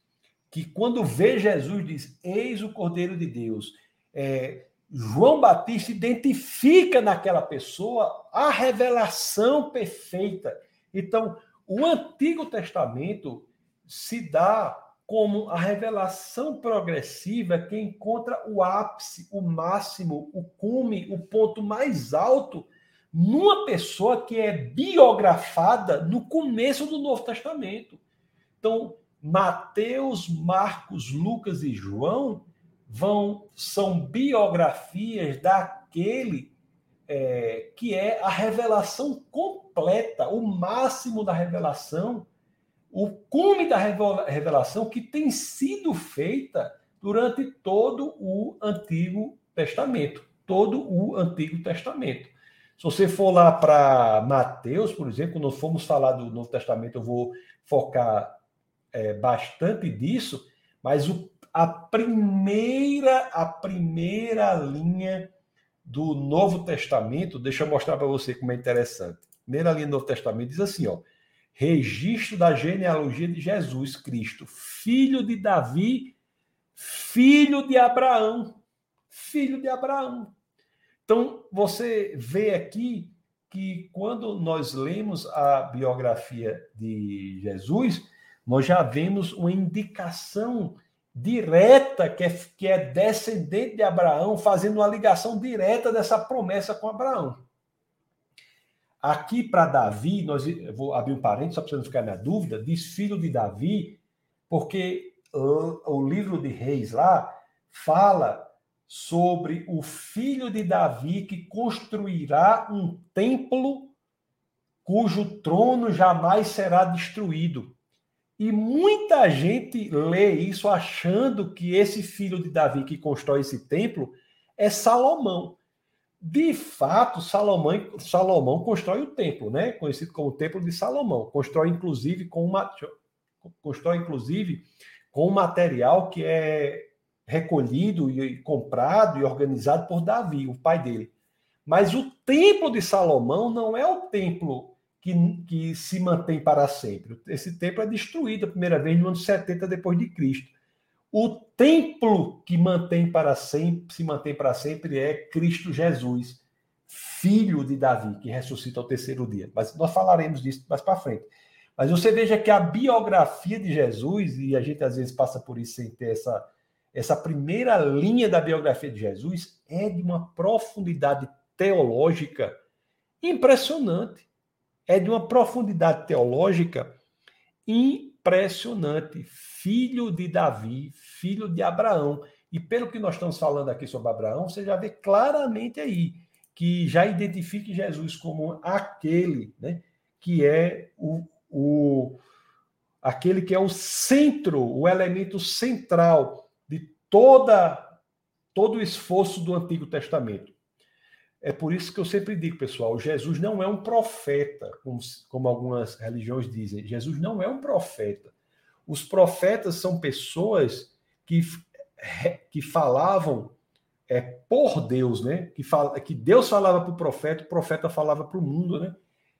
[SPEAKER 1] que quando vê Jesus diz: Eis o Cordeiro de Deus. É, João Batista identifica naquela pessoa a revelação perfeita. Então, o Antigo Testamento se dá como a revelação progressiva que encontra o ápice, o máximo, o cume, o ponto mais alto numa pessoa que é biografada no começo do Novo Testamento. Então, Mateus, Marcos, Lucas e João vão são biografias daquele é, que é a revelação completa, o máximo da revelação, o cume da revelação que tem sido feita durante todo o Antigo Testamento, todo o Antigo Testamento. Se você for lá para Mateus, por exemplo, quando nós formos falar do Novo Testamento, eu vou focar é, bastante disso, mas o a primeira, a primeira linha do Novo Testamento, deixa eu mostrar para você como é interessante. Primeira linha do Novo Testamento diz assim, ó: registro da genealogia de Jesus Cristo, filho de Davi, filho de Abraão, filho de Abraão. Então, você vê aqui que quando nós lemos a biografia de Jesus, nós já vemos uma indicação direta, que é, que é descendente de Abraão, fazendo uma ligação direta dessa promessa com Abraão. Aqui para Davi, nós vou abrir um parênteses só para você não ficar na dúvida, diz filho de Davi, porque o, o livro de Reis lá fala sobre o filho de Davi que construirá um templo cujo trono jamais será destruído. E muita gente lê isso achando que esse filho de Davi que constrói esse templo é Salomão. De fato, Salomão, Salomão constrói o templo, né? Conhecido como o Templo de Salomão. Constrói inclusive com uma constrói inclusive com um material que é recolhido e comprado e organizado por Davi, o pai dele. Mas o templo de Salomão não é o templo que, que se mantém para sempre. Esse templo é destruído a primeira vez no ano 70 depois de Cristo. O templo que mantém para sempre, se mantém para sempre é Cristo Jesus, filho de Davi, que ressuscita ao terceiro dia. Mas nós falaremos disso mais para frente. Mas você veja que a biografia de Jesus, e a gente às vezes passa por isso sem ter essa, essa primeira linha da biografia de Jesus, é de uma profundidade teológica impressionante é de uma profundidade teológica impressionante. Filho de Davi, filho de Abraão. E pelo que nós estamos falando aqui sobre Abraão, você já vê claramente aí que já identifique Jesus como aquele, né, que é o, o aquele que é o centro, o elemento central toda todo o esforço do Antigo Testamento. É por isso que eu sempre digo, pessoal, Jesus não é um profeta, como, como algumas religiões dizem. Jesus não é um profeta. Os profetas são pessoas que, que falavam é, por Deus, né? Que, fala, que Deus falava para o profeta, o profeta falava para o mundo, né?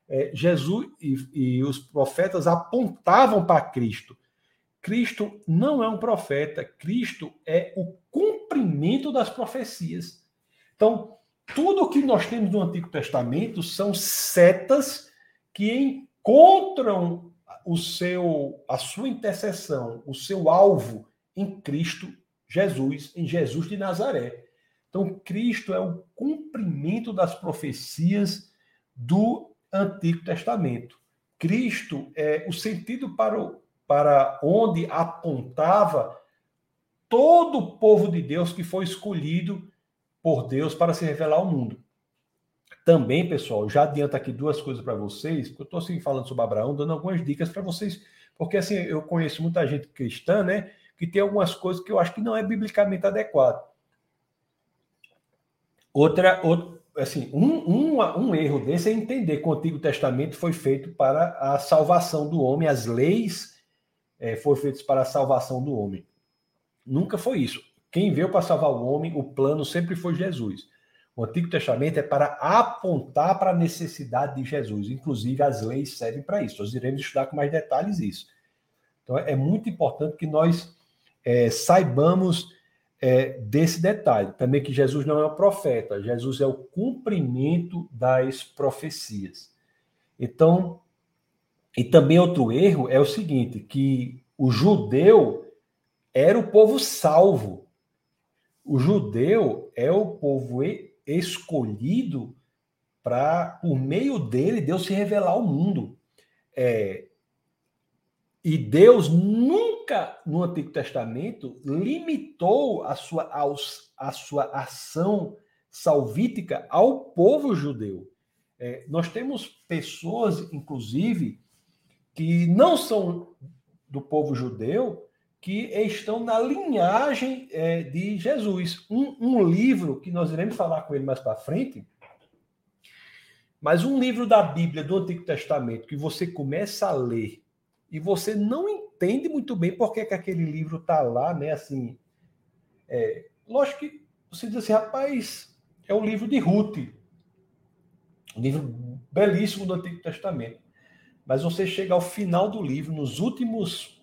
[SPEAKER 1] É, Jesus e, e, os profetas apontavam para Cristo. Cristo não é um profeta, Cristo é o cumprimento das profecias. Então, tudo o que nós temos no Antigo Testamento são setas que encontram o seu a sua intercessão, o seu alvo em Cristo Jesus, em Jesus de Nazaré. Então, Cristo é o cumprimento das profecias do Antigo Testamento. Cristo é o sentido para, o, para onde apontava todo o povo de Deus que foi escolhido por Deus para se revelar ao mundo. Também, pessoal, já adianta aqui duas coisas para vocês, porque eu estou assim falando sobre Abraão, dando algumas dicas para vocês, porque assim, eu conheço muita gente cristã, né, que tem algumas coisas que eu acho que não é biblicamente adequado. Outra, assim, um, um, um erro desse é entender que o Antigo Testamento foi feito para a salvação do homem, as leis é, foram feitas para a salvação do homem. Nunca foi isso. Quem veio para salvar o homem, o plano sempre foi Jesus. O Antigo Testamento é para apontar para a necessidade de Jesus. Inclusive, as leis servem para isso. Nós iremos estudar com mais detalhes isso. Então, é muito importante que nós é, saibamos é, desse detalhe. Também que Jesus não é um profeta, Jesus é o cumprimento das profecias. Então, e também outro erro é o seguinte, que o judeu era o povo salvo. O judeu é o povo escolhido para, por meio dele, Deus se revelar ao mundo. É, e Deus nunca, no Antigo Testamento, limitou a sua, a sua ação salvítica ao povo judeu. É, nós temos pessoas, inclusive, que não são do povo judeu, que estão na linhagem é, de Jesus. Um, um, livro que nós iremos falar com ele mais para frente, mas um livro da Bíblia do Antigo Testamento que você começa a ler e você não entende muito bem por que, que aquele livro está lá, né? Assim, é, lógico que você diz assim, rapaz, é o livro de Ruth, um livro belíssimo do Antigo Testamento. Mas você chega ao final do livro, nos últimos.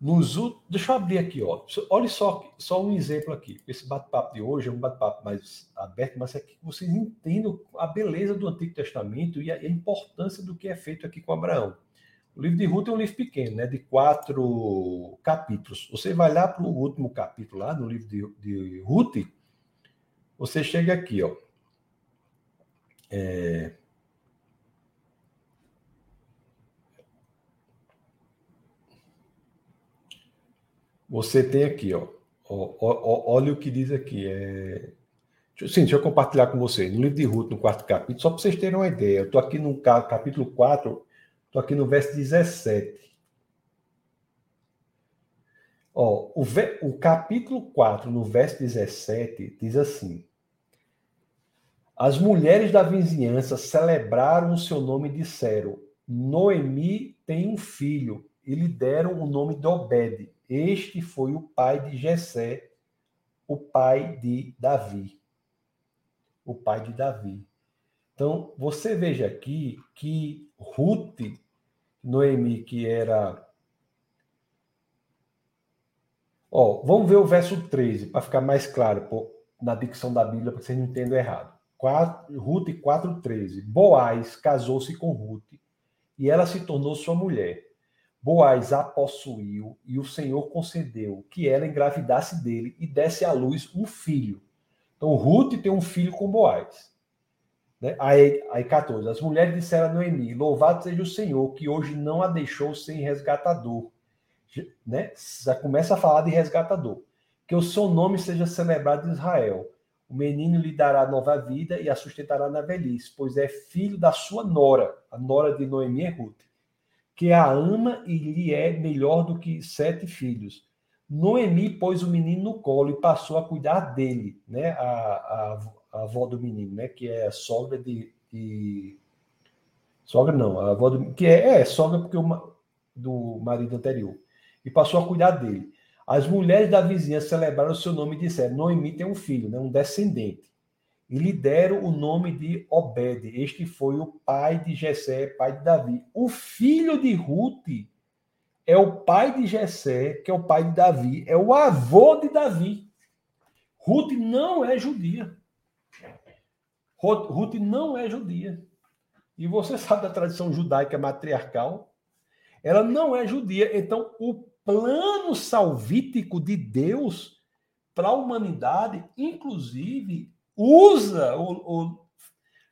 [SPEAKER 1] Nos, deixa eu abrir aqui, ó. Olha só, só um exemplo aqui. Esse bate-papo de hoje é um bate-papo mais aberto, mas é que vocês entendam a beleza do Antigo Testamento e a importância do que é feito aqui com Abraão. O livro de Ruth é um livro pequeno, né, de quatro capítulos. Você vai lá para o último capítulo, lá no livro de, de Ruth, você chega aqui, ó. É... Você tem aqui, ó, ó, ó, olha o que diz aqui. É... Sim, deixa eu compartilhar com vocês. No livro de Ruth, no quarto capítulo, só para vocês terem uma ideia. Eu estou aqui no capítulo 4, Estou aqui no verso 17. Ó, o, o capítulo 4, no verso 17, diz assim: As mulheres da vizinhança celebraram o seu nome e disseram: Noemi tem um filho, e lhe deram o nome de Obed. Este foi o pai de Jessé, o pai de Davi. O pai de Davi. Então, você veja aqui que Ruth Noemi, que era. Ó, vamos ver o verso 13, para ficar mais claro pô, na dicção da Bíblia, para vocês não entendam errado. 4, Ruth 4,13. Boaz casou-se com Ruth e ela se tornou sua mulher. Boaz a possuiu e o Senhor concedeu que ela engravidasse dele e desse à luz um filho. Então, Ruth tem um filho com Boaz. Né? Aí, aí 14. As mulheres disseram a Noemi: Louvado seja o Senhor, que hoje não a deixou sem resgatador. Né? Já começa a falar de resgatador. Que o seu nome seja celebrado em Israel. O menino lhe dará nova vida e a sustentará na velhice, pois é filho da sua nora, a nora de Noemi é Ruth, que a ama e lhe é melhor do que sete filhos. Noemi pôs o menino no colo e passou a cuidar dele, né? A, a, a avó do menino, né? Que é a sogra de, de... sogra não, a avó do que é, é sogra porque o do marido anterior e passou a cuidar dele. As mulheres da vizinha celebraram o seu nome e disseram: Noemi tem um filho, né? Um descendente. E lhe deram o nome de Obed. Este foi o pai de Jessé, pai de Davi. O filho de Ruth é o pai de Jessé, que é o pai de Davi, é o avô de Davi. Ruth não é judia. Ruth não é judia. E você sabe da tradição judaica matriarcal? Ela não é judia. Então, o plano salvítico de Deus para a humanidade, inclusive, usa ou, ou,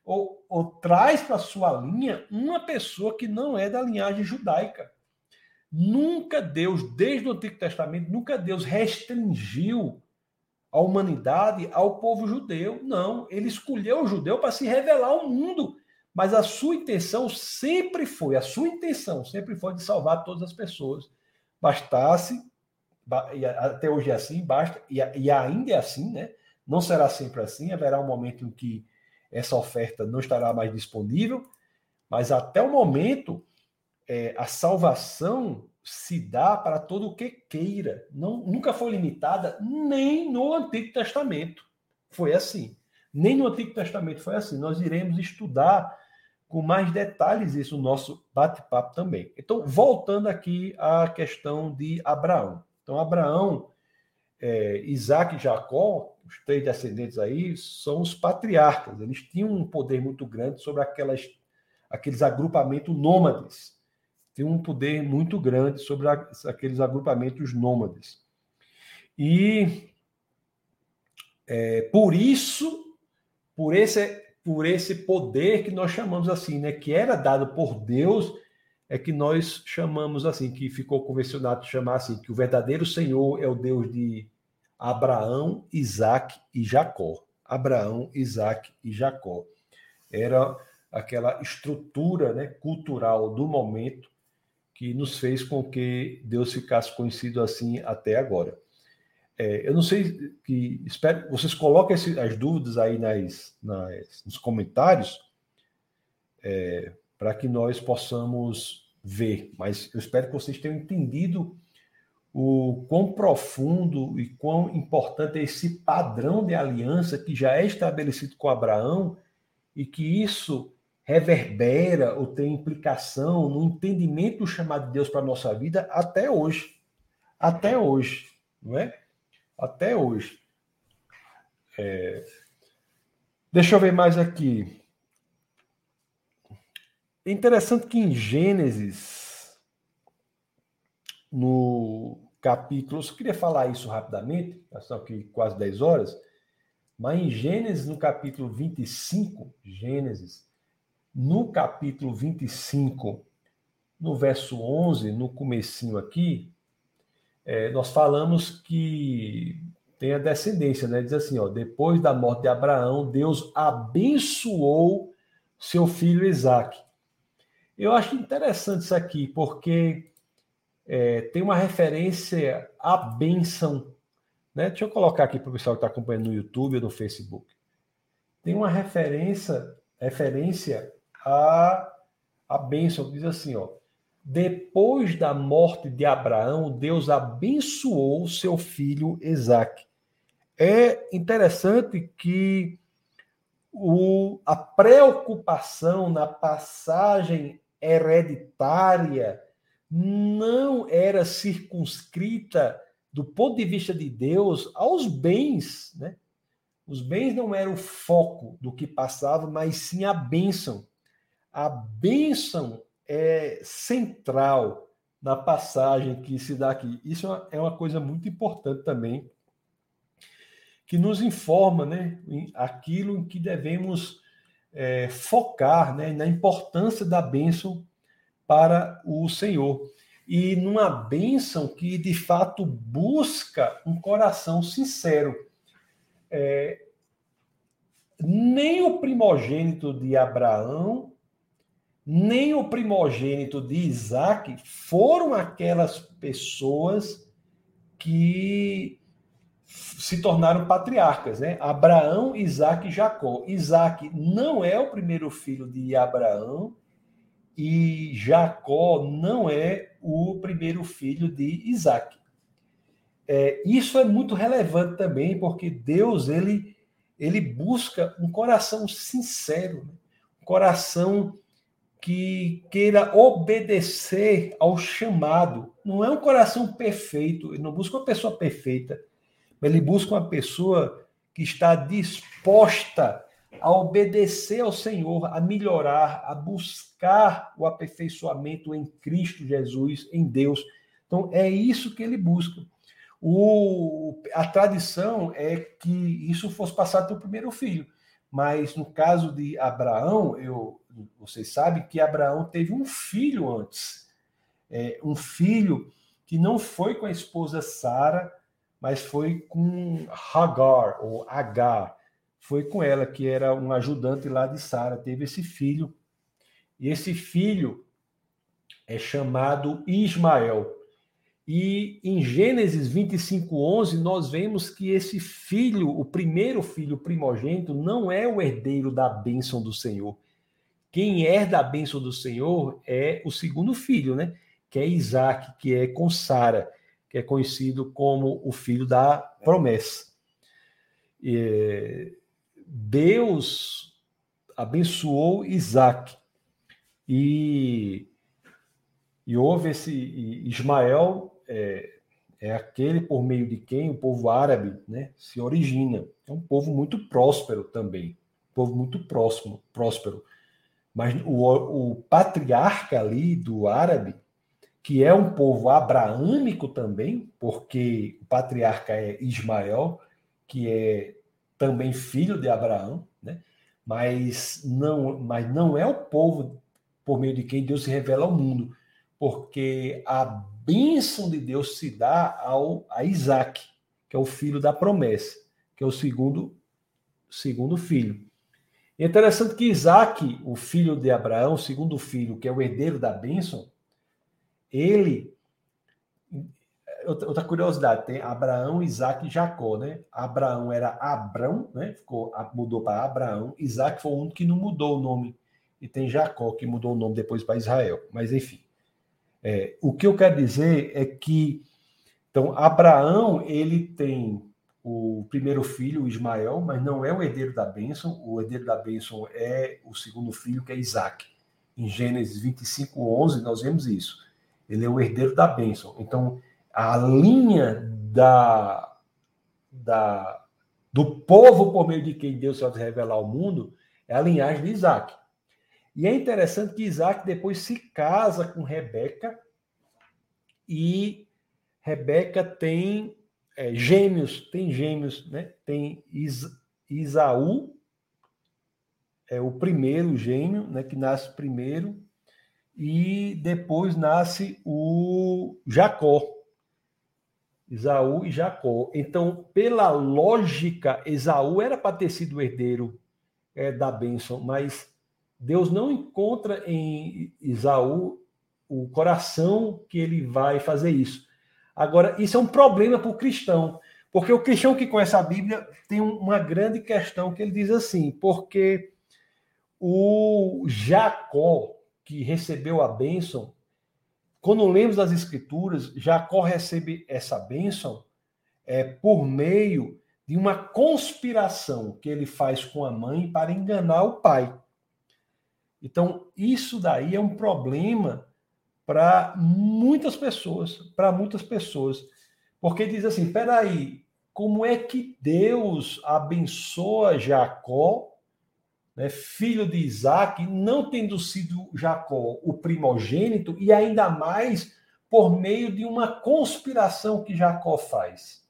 [SPEAKER 1] ou, ou traz para sua linha uma pessoa que não é da linhagem judaica. Nunca Deus, desde o Antigo Testamento, nunca Deus restringiu a humanidade ao povo judeu. Não, ele escolheu o judeu para se revelar ao mundo. Mas a sua intenção sempre foi, a sua intenção sempre foi de salvar todas as pessoas. Bastasse, e até hoje é assim, basta, e, ainda é assim, né? Não será sempre assim, haverá um momento em que essa oferta não estará mais disponível, mas até o momento é, a salvação se dá para todo o que queira. Não, nunca foi limitada nem no Antigo Testamento. Foi assim. Nem no Antigo Testamento foi assim. Nós iremos estudar com mais detalhes isso no nosso bate-papo também. Então, voltando aqui à questão de Abraão. Então, Abraão, é, Isaac e Jacó, os três descendentes aí, são os patriarcas. Eles tinham um poder muito grande sobre aquelas, aqueles agrupamentos nômades tem um poder muito grande sobre aqueles agrupamentos nômades. E é, por isso, por esse, por esse poder que nós chamamos assim, né, que era dado por Deus, é que nós chamamos assim, que ficou convencionado chamar assim, que o verdadeiro Senhor é o Deus de Abraão, Isaac e Jacó. Abraão, Isaac e Jacó. Era aquela estrutura né, cultural do momento que nos fez com que Deus ficasse conhecido assim até agora. É, eu não sei que espero vocês coloquem esse, as dúvidas aí nas, nas nos comentários é, para que nós possamos ver. Mas eu espero que vocês tenham entendido o quão profundo e quão importante é esse padrão de aliança que já é estabelecido com Abraão e que isso reverbera ou tem implicação no entendimento do chamado de Deus para a nossa vida até hoje. Até hoje, não é? Até hoje. É... Deixa eu ver mais aqui. É interessante que em Gênesis, no capítulo, eu só queria falar isso rapidamente, só que quase 10 horas, mas em Gênesis, no capítulo 25, Gênesis, no capítulo 25, no verso 11, no comecinho aqui, é, nós falamos que tem a descendência, né? Diz assim, ó, depois da morte de Abraão, Deus abençoou seu filho Isaac. Eu acho interessante isso aqui, porque é, tem uma referência à bênção. Né? Deixa eu colocar aqui para o pessoal que está acompanhando no YouTube ou no Facebook. Tem uma referência, referência a, a bênção. Diz assim, ó. Depois da morte de Abraão, Deus abençoou seu filho Isaac. É interessante que o, a preocupação na passagem hereditária não era circunscrita do ponto de vista de Deus aos bens, né? Os bens não eram o foco do que passava, mas sim a bênção a bênção é central na passagem que se dá aqui. Isso é uma coisa muito importante também, que nos informa né, aquilo em que devemos é, focar né, na importância da bênção para o Senhor. E numa bênção que de fato busca um coração sincero. É, nem o primogênito de Abraão nem o primogênito de Isaac foram aquelas pessoas que se tornaram patriarcas, né? Abraão, Isaac e Jacó. Isaac não é o primeiro filho de Abraão e Jacó não é o primeiro filho de Isaac. É, isso é muito relevante também, porque Deus ele, ele busca um coração sincero, né? um coração que queira obedecer ao chamado. Não é um coração perfeito, ele não busca uma pessoa perfeita, mas ele busca uma pessoa que está disposta a obedecer ao Senhor, a melhorar, a buscar o aperfeiçoamento em Cristo Jesus, em Deus. Então, é isso que ele busca. O, a tradição é que isso fosse passado para o primeiro filho. Mas no caso de Abraão, eu, vocês sabem que Abraão teve um filho antes. É, um filho que não foi com a esposa Sara, mas foi com Hagar, ou Agar. Foi com ela, que era um ajudante lá de Sara. Teve esse filho. E esse filho é chamado Ismael. E em Gênesis 25, 11, nós vemos que esse filho, o primeiro filho primogênito, não é o herdeiro da bênção do Senhor. Quem herda a bênção do Senhor é o segundo filho, né? Que é Isaac, que é com Sara, que é conhecido como o filho da promessa. Deus abençoou Isaac. E, e houve esse Ismael é, é aquele por meio de quem o povo árabe né, se origina. É um povo muito próspero também, um povo muito próximo, próspero. Mas o, o patriarca ali do árabe, que é um povo abraâmico também, porque o patriarca é Ismael, que é também filho de Abraão, né? mas, não, mas não é o povo por meio de quem Deus se revela ao mundo, porque a bênção de Deus se dá ao, a Isaac, que é o filho da promessa, que é o segundo, segundo filho. É interessante que Isaac, o filho de Abraão, segundo filho, que é o herdeiro da bênção, ele. Outra curiosidade, tem Abraão, Isaac e Jacó, né? Abraão era Abrão, né? Ficou, mudou para Abraão. Isaac foi o único que não mudou o nome. E tem Jacó, que mudou o nome depois para Israel. Mas enfim. É, o que eu quero dizer é que, então, Abraão, ele tem o primeiro filho, Ismael, mas não é o herdeiro da bênção. O herdeiro da bênção é o segundo filho, que é Isaac. Em Gênesis 25, 11, nós vemos isso. Ele é o herdeiro da bênção. Então, a linha da, da, do povo por meio de quem Deus vai revelar ao mundo é a linhagem de Isaac. E é interessante que Isaac depois se casa com Rebeca e Rebeca tem é, gêmeos, tem gêmeos, né? Tem Is, Isaú, é o primeiro gêmeo, né? Que nasce primeiro e depois nasce o Jacó. Isaú e Jacó. Então, pela lógica, Esaú era para ter sido herdeiro é, da bênção, mas Deus não encontra em Isaú o coração que ele vai fazer isso. Agora, isso é um problema para o cristão, porque o cristão que conhece a Bíblia tem uma grande questão que ele diz assim, porque o Jacó, que recebeu a bênção, quando lemos as Escrituras, Jacó recebe essa bênção é, por meio de uma conspiração que ele faz com a mãe para enganar o pai. Então, isso daí é um problema para muitas pessoas, para muitas pessoas. Porque diz assim, peraí, como é que Deus abençoa Jacó, né, filho de Isaac, não tendo sido Jacó o primogênito, e ainda mais por meio de uma conspiração que Jacó faz?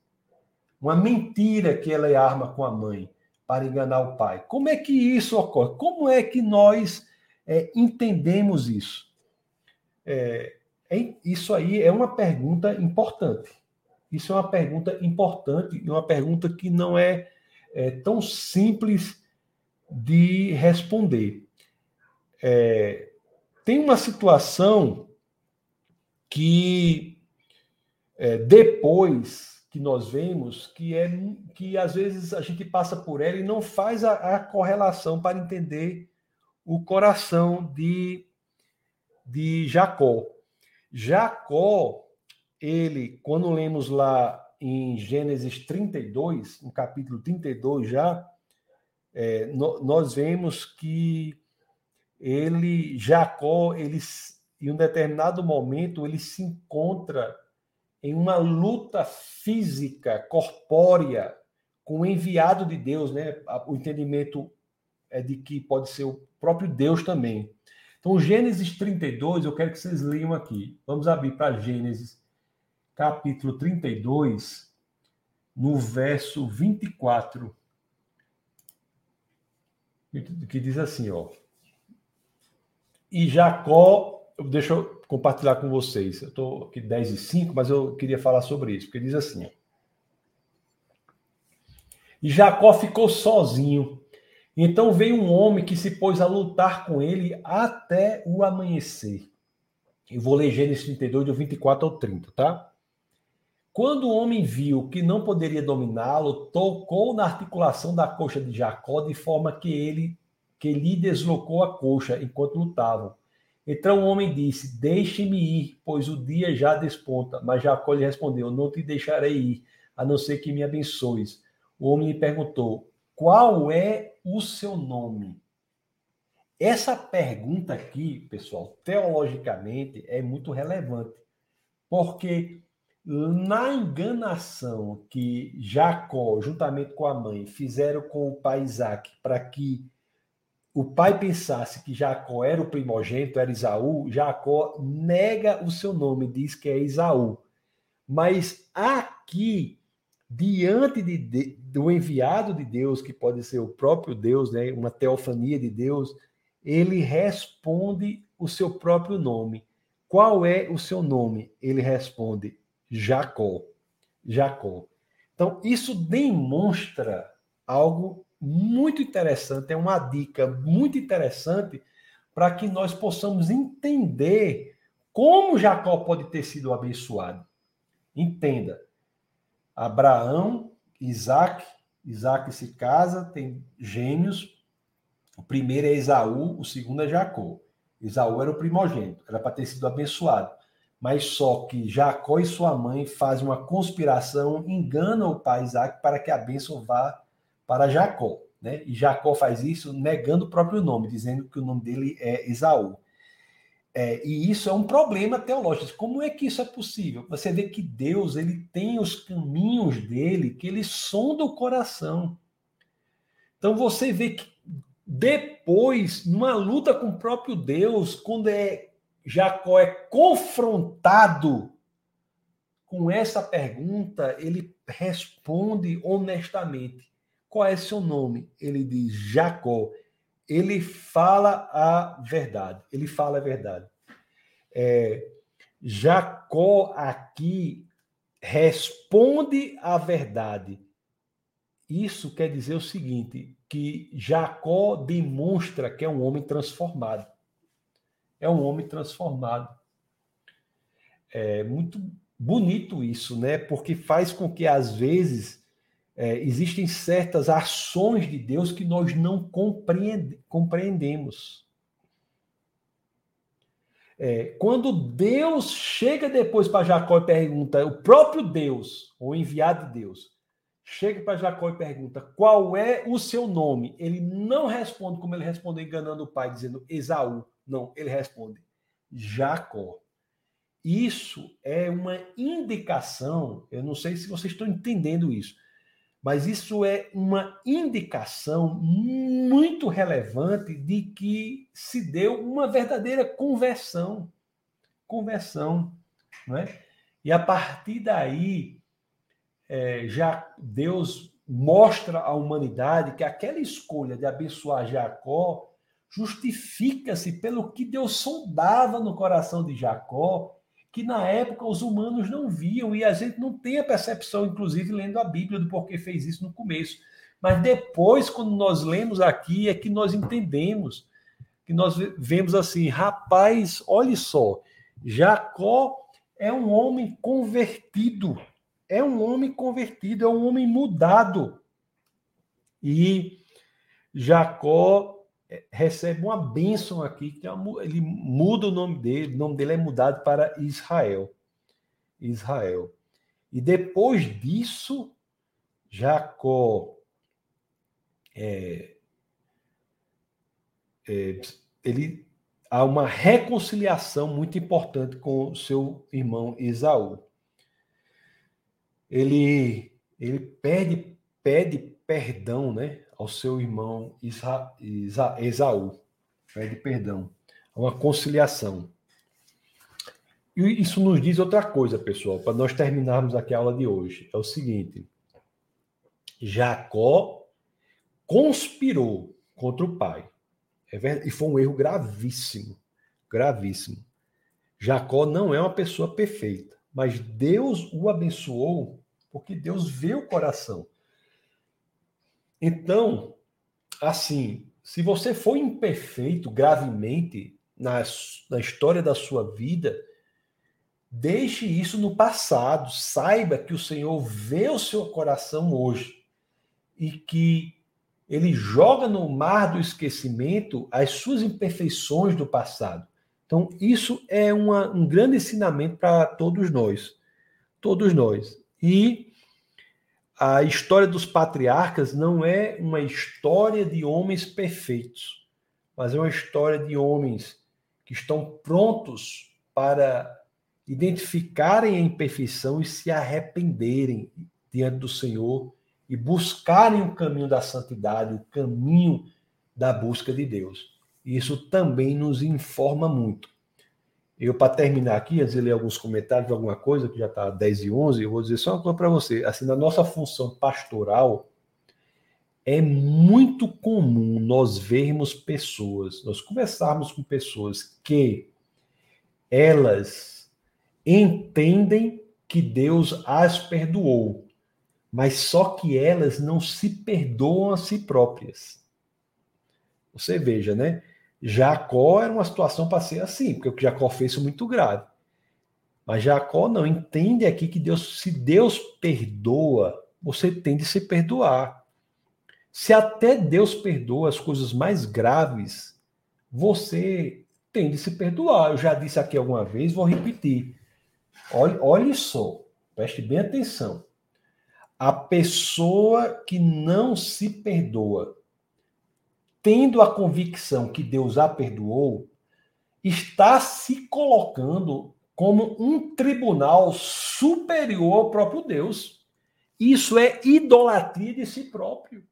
[SPEAKER 1] Uma mentira que ela arma com a mãe para enganar o pai. Como é que isso ocorre? Como é que nós é, entendemos isso? É, é, isso aí é uma pergunta importante. Isso é uma pergunta importante e uma pergunta que não é, é tão simples de responder. É, tem uma situação que é, depois que nós vemos que é que às vezes a gente passa por ela e não faz a, a correlação para entender o coração de, de Jacó. Jacó, ele, quando lemos lá em Gênesis 32, no capítulo 32 já, é, no, nós vemos que ele, Jacó, ele, em um determinado momento, ele se encontra em uma luta física, corpórea, com o enviado de Deus, né? O entendimento é de que pode ser o próprio Deus também. Então, Gênesis 32, eu quero que vocês leiam aqui. Vamos abrir para Gênesis, capítulo 32, no verso 24, que diz assim, ó. E Jacó, deixa eu compartilhar com vocês. Eu estou aqui 10 e 5, mas eu queria falar sobre isso, porque diz assim, ó. E Jacó ficou sozinho então veio um homem que se pôs a lutar com ele até o amanhecer. Eu vou ler Gênesis 32, do 24 ao 30, tá? Quando o homem viu que não poderia dominá-lo, tocou na articulação da coxa de Jacó de forma que ele que lhe deslocou a coxa enquanto lutavam. Então o homem disse: Deixe-me ir, pois o dia já desponta. Mas Jacó lhe respondeu: Não te deixarei ir, a não ser que me abençoes. O homem lhe perguntou: Qual é o seu nome? Essa pergunta aqui, pessoal, teologicamente é muito relevante, porque na enganação que Jacó, juntamente com a mãe, fizeram com o pai Isaac, para que o pai pensasse que Jacó era o primogênito, era Isaú, Jacó nega o seu nome, diz que é Isaú. Mas aqui diante de, de, do enviado de Deus, que pode ser o próprio Deus, né, uma teofania de Deus, ele responde o seu próprio nome. Qual é o seu nome? Ele responde Jacó. Jacó. Então, isso demonstra algo muito interessante, é uma dica muito interessante para que nós possamos entender como Jacó pode ter sido abençoado. Entenda, Abraão, Isaac, Isaac se casa, tem gêmeos. O primeiro é Esaú, o segundo é Jacó. Esaú era o primogênito, era para ter sido abençoado. Mas só que Jacó e sua mãe fazem uma conspiração, enganam o pai Isaac para que a bênção vá para Jacó. Né? E Jacó faz isso negando o próprio nome, dizendo que o nome dele é Esaú. É, e isso é um problema teológico. Como é que isso é possível? Você vê que Deus ele tem os caminhos dele, que ele sonda o coração. Então você vê que depois, numa luta com o próprio Deus, quando é Jacó é confrontado com essa pergunta, ele responde honestamente. Qual é seu nome? Ele diz Jacó ele fala a verdade. Ele fala a verdade. É, Jacó aqui responde a verdade. Isso quer dizer o seguinte: que Jacó demonstra que é um homem transformado. É um homem transformado. É muito bonito isso, né? Porque faz com que às vezes é, existem certas ações de Deus que nós não compreende, compreendemos. É, quando Deus chega depois para Jacó e pergunta, o próprio Deus, o enviado de Deus, chega para Jacó e pergunta qual é o seu nome, ele não responde como ele respondeu enganando o pai, dizendo Esaú. Não, ele responde Jacó. Isso é uma indicação, eu não sei se vocês estão entendendo isso, mas isso é uma indicação muito relevante de que se deu uma verdadeira conversão. Conversão. Não é? E a partir daí, é, já Deus mostra à humanidade que aquela escolha de abençoar Jacó justifica-se pelo que Deus sondava no coração de Jacó que na época os humanos não viam e a gente não tem a percepção, inclusive lendo a Bíblia, do porquê fez isso no começo. Mas depois, quando nós lemos aqui, é que nós entendemos, que nós vemos assim, rapaz, olhe só, Jacó é um homem convertido, é um homem convertido, é um homem mudado. E Jacó recebe uma bênção aqui, que é ele muda o nome dele, o nome dele é mudado para Israel. Israel. E depois disso, Jacó é, é, ele há uma reconciliação muito importante com seu irmão Esaú. Ele ele pede pede perdão, né, ao seu irmão Esaú. Pede perdão. Uma conciliação. E isso nos diz outra coisa, pessoal, para nós terminarmos aqui a aula de hoje. É o seguinte: Jacó conspirou contra o pai. É verdade, e foi um erro gravíssimo. Gravíssimo. Jacó não é uma pessoa perfeita, mas Deus o abençoou porque Deus vê o coração. Então, assim, se você for imperfeito gravemente na, na história da sua vida, deixe isso no passado. Saiba que o Senhor vê o seu coração hoje e que ele joga no mar do esquecimento as suas imperfeições do passado. Então, isso é uma, um grande ensinamento para todos nós. Todos nós. E a história dos patriarcas não é uma história de homens perfeitos, mas é uma história de homens que estão prontos para identificarem a imperfeição e se arrependerem diante do Senhor e buscarem o caminho da santidade, o caminho da busca de Deus. Isso também nos informa muito. Eu, para terminar aqui, antes de ler alguns comentários alguma coisa, que já está 10 e 11, eu vou dizer só uma coisa para você. Assim, na nossa função pastoral, é muito comum nós vermos pessoas, nós conversarmos com pessoas que elas entendem que Deus as perdoou, mas só que elas não se perdoam a si próprias. Você veja, né? Jacó era uma situação para ser assim, porque o que Jacó fez foi muito grave. Mas Jacó não entende aqui que Deus, se Deus perdoa, você tem de se perdoar. Se até Deus perdoa as coisas mais graves, você tem de se perdoar. Eu já disse aqui alguma vez, vou repetir. Olhe, olhe só, preste bem atenção. A pessoa que não se perdoa, tendo a convicção que Deus a perdoou, está se colocando como um tribunal superior ao próprio Deus. Isso é idolatria de si próprio.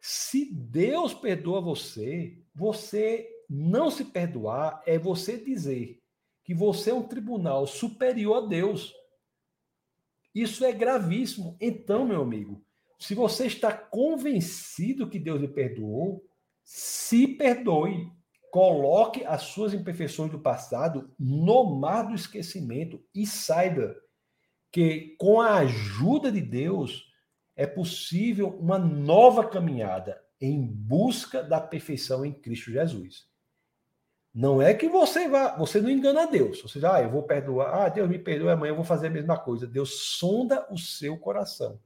[SPEAKER 1] Se Deus perdoa você, você não se perdoar é você dizer que você é um tribunal superior a Deus. Isso é gravíssimo. Então, meu amigo, se você está convencido que Deus lhe perdoou, se perdoe. Coloque as suas imperfeições do passado no mar do esquecimento e saiba que com a ajuda de Deus é possível uma nova caminhada em busca da perfeição em Cristo Jesus. Não é que você vá, você não engana Deus. Você já, ah, eu vou perdoar, ah, Deus me perdoa, amanhã eu vou fazer a mesma coisa. Deus sonda o seu coração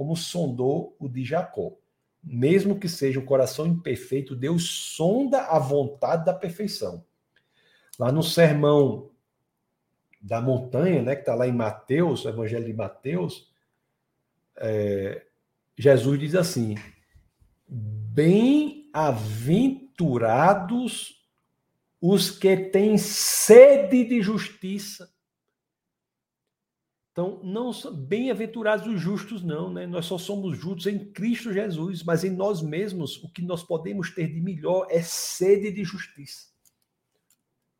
[SPEAKER 1] como sondou o de Jacó. Mesmo que seja um coração imperfeito, Deus sonda a vontade da perfeição. Lá no sermão da montanha, né, que está lá em Mateus, o Evangelho de Mateus, é, Jesus diz assim: Bem-aventurados os que têm sede de justiça, então, não bem-aventurados os justos, não, né? Nós só somos justos em Cristo Jesus, mas em nós mesmos o que nós podemos ter de melhor é sede de justiça.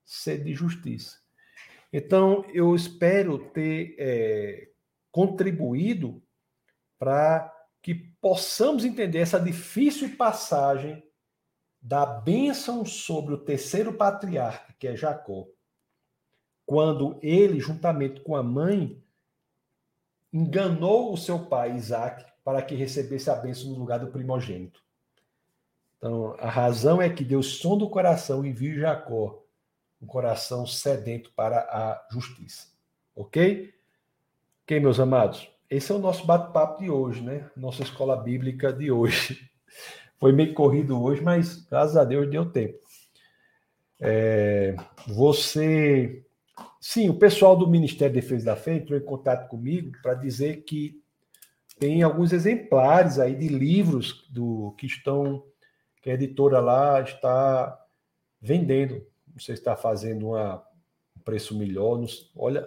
[SPEAKER 1] Sede de justiça. Então, eu espero ter é, contribuído para que possamos entender essa difícil passagem da bênção sobre o terceiro patriarca, que é Jacó, quando ele, juntamente com a mãe, enganou o seu pai Isaac para que recebesse a bênção no lugar do primogênito. Então, a razão é que Deus sonda o coração e viu Jacó, um coração sedento para a justiça. Ok? Ok, meus amados? Esse é o nosso bate-papo de hoje, né? Nossa escola bíblica de hoje. Foi meio corrido hoje, mas graças a Deus deu tempo. É, você Sim, o pessoal do Ministério da Defesa da Fé entrou em contato comigo para dizer que tem alguns exemplares aí de livros do que estão que a editora lá está vendendo. Não sei se está fazendo uma, um preço melhor. Não, olha,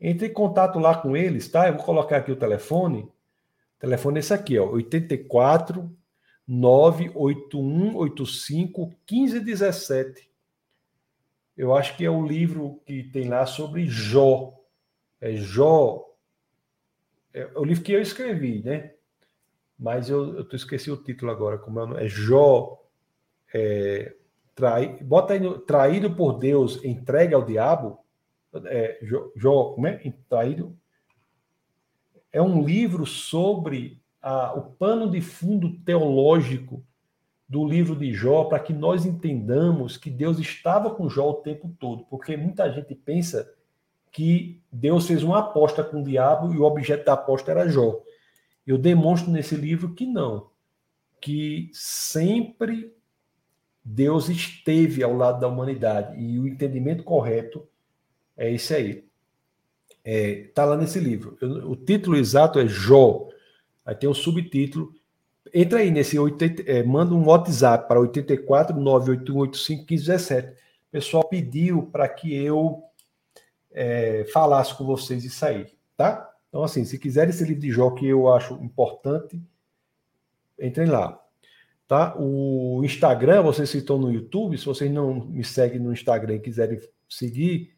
[SPEAKER 1] entre em contato lá com eles, tá? Eu vou colocar aqui o telefone. O telefone é esse aqui, ó, 84 98185 1517. Eu acho que é o livro que tem lá sobre Jó. É Jó. É o livro que eu escrevi, né? Mas eu, eu esqueci o título agora. Como é, é Jó. É, trai, bota aí no, traído por Deus, entregue ao diabo. É, Jó, Jó, como é? Traído. É um livro sobre a, o pano de fundo teológico do livro de Jó para que nós entendamos que Deus estava com Jó o tempo todo, porque muita gente pensa que Deus fez uma aposta com o diabo e o objeto da aposta era Jó. Eu demonstro nesse livro que não, que sempre Deus esteve ao lado da humanidade e o entendimento correto é esse aí. Está é, tá lá nesse livro. Eu, o título exato é Jó. Aí tem o subtítulo entra aí nesse 80, é, manda um WhatsApp para 84 98185 1517. O pessoal pediu para que eu é, falasse com vocês isso aí, tá? Então, assim, se quiser esse livro de Jó que eu acho importante, entrem lá. Tá? O Instagram, vocês citou no YouTube, se vocês não me seguem no Instagram e quiserem seguir,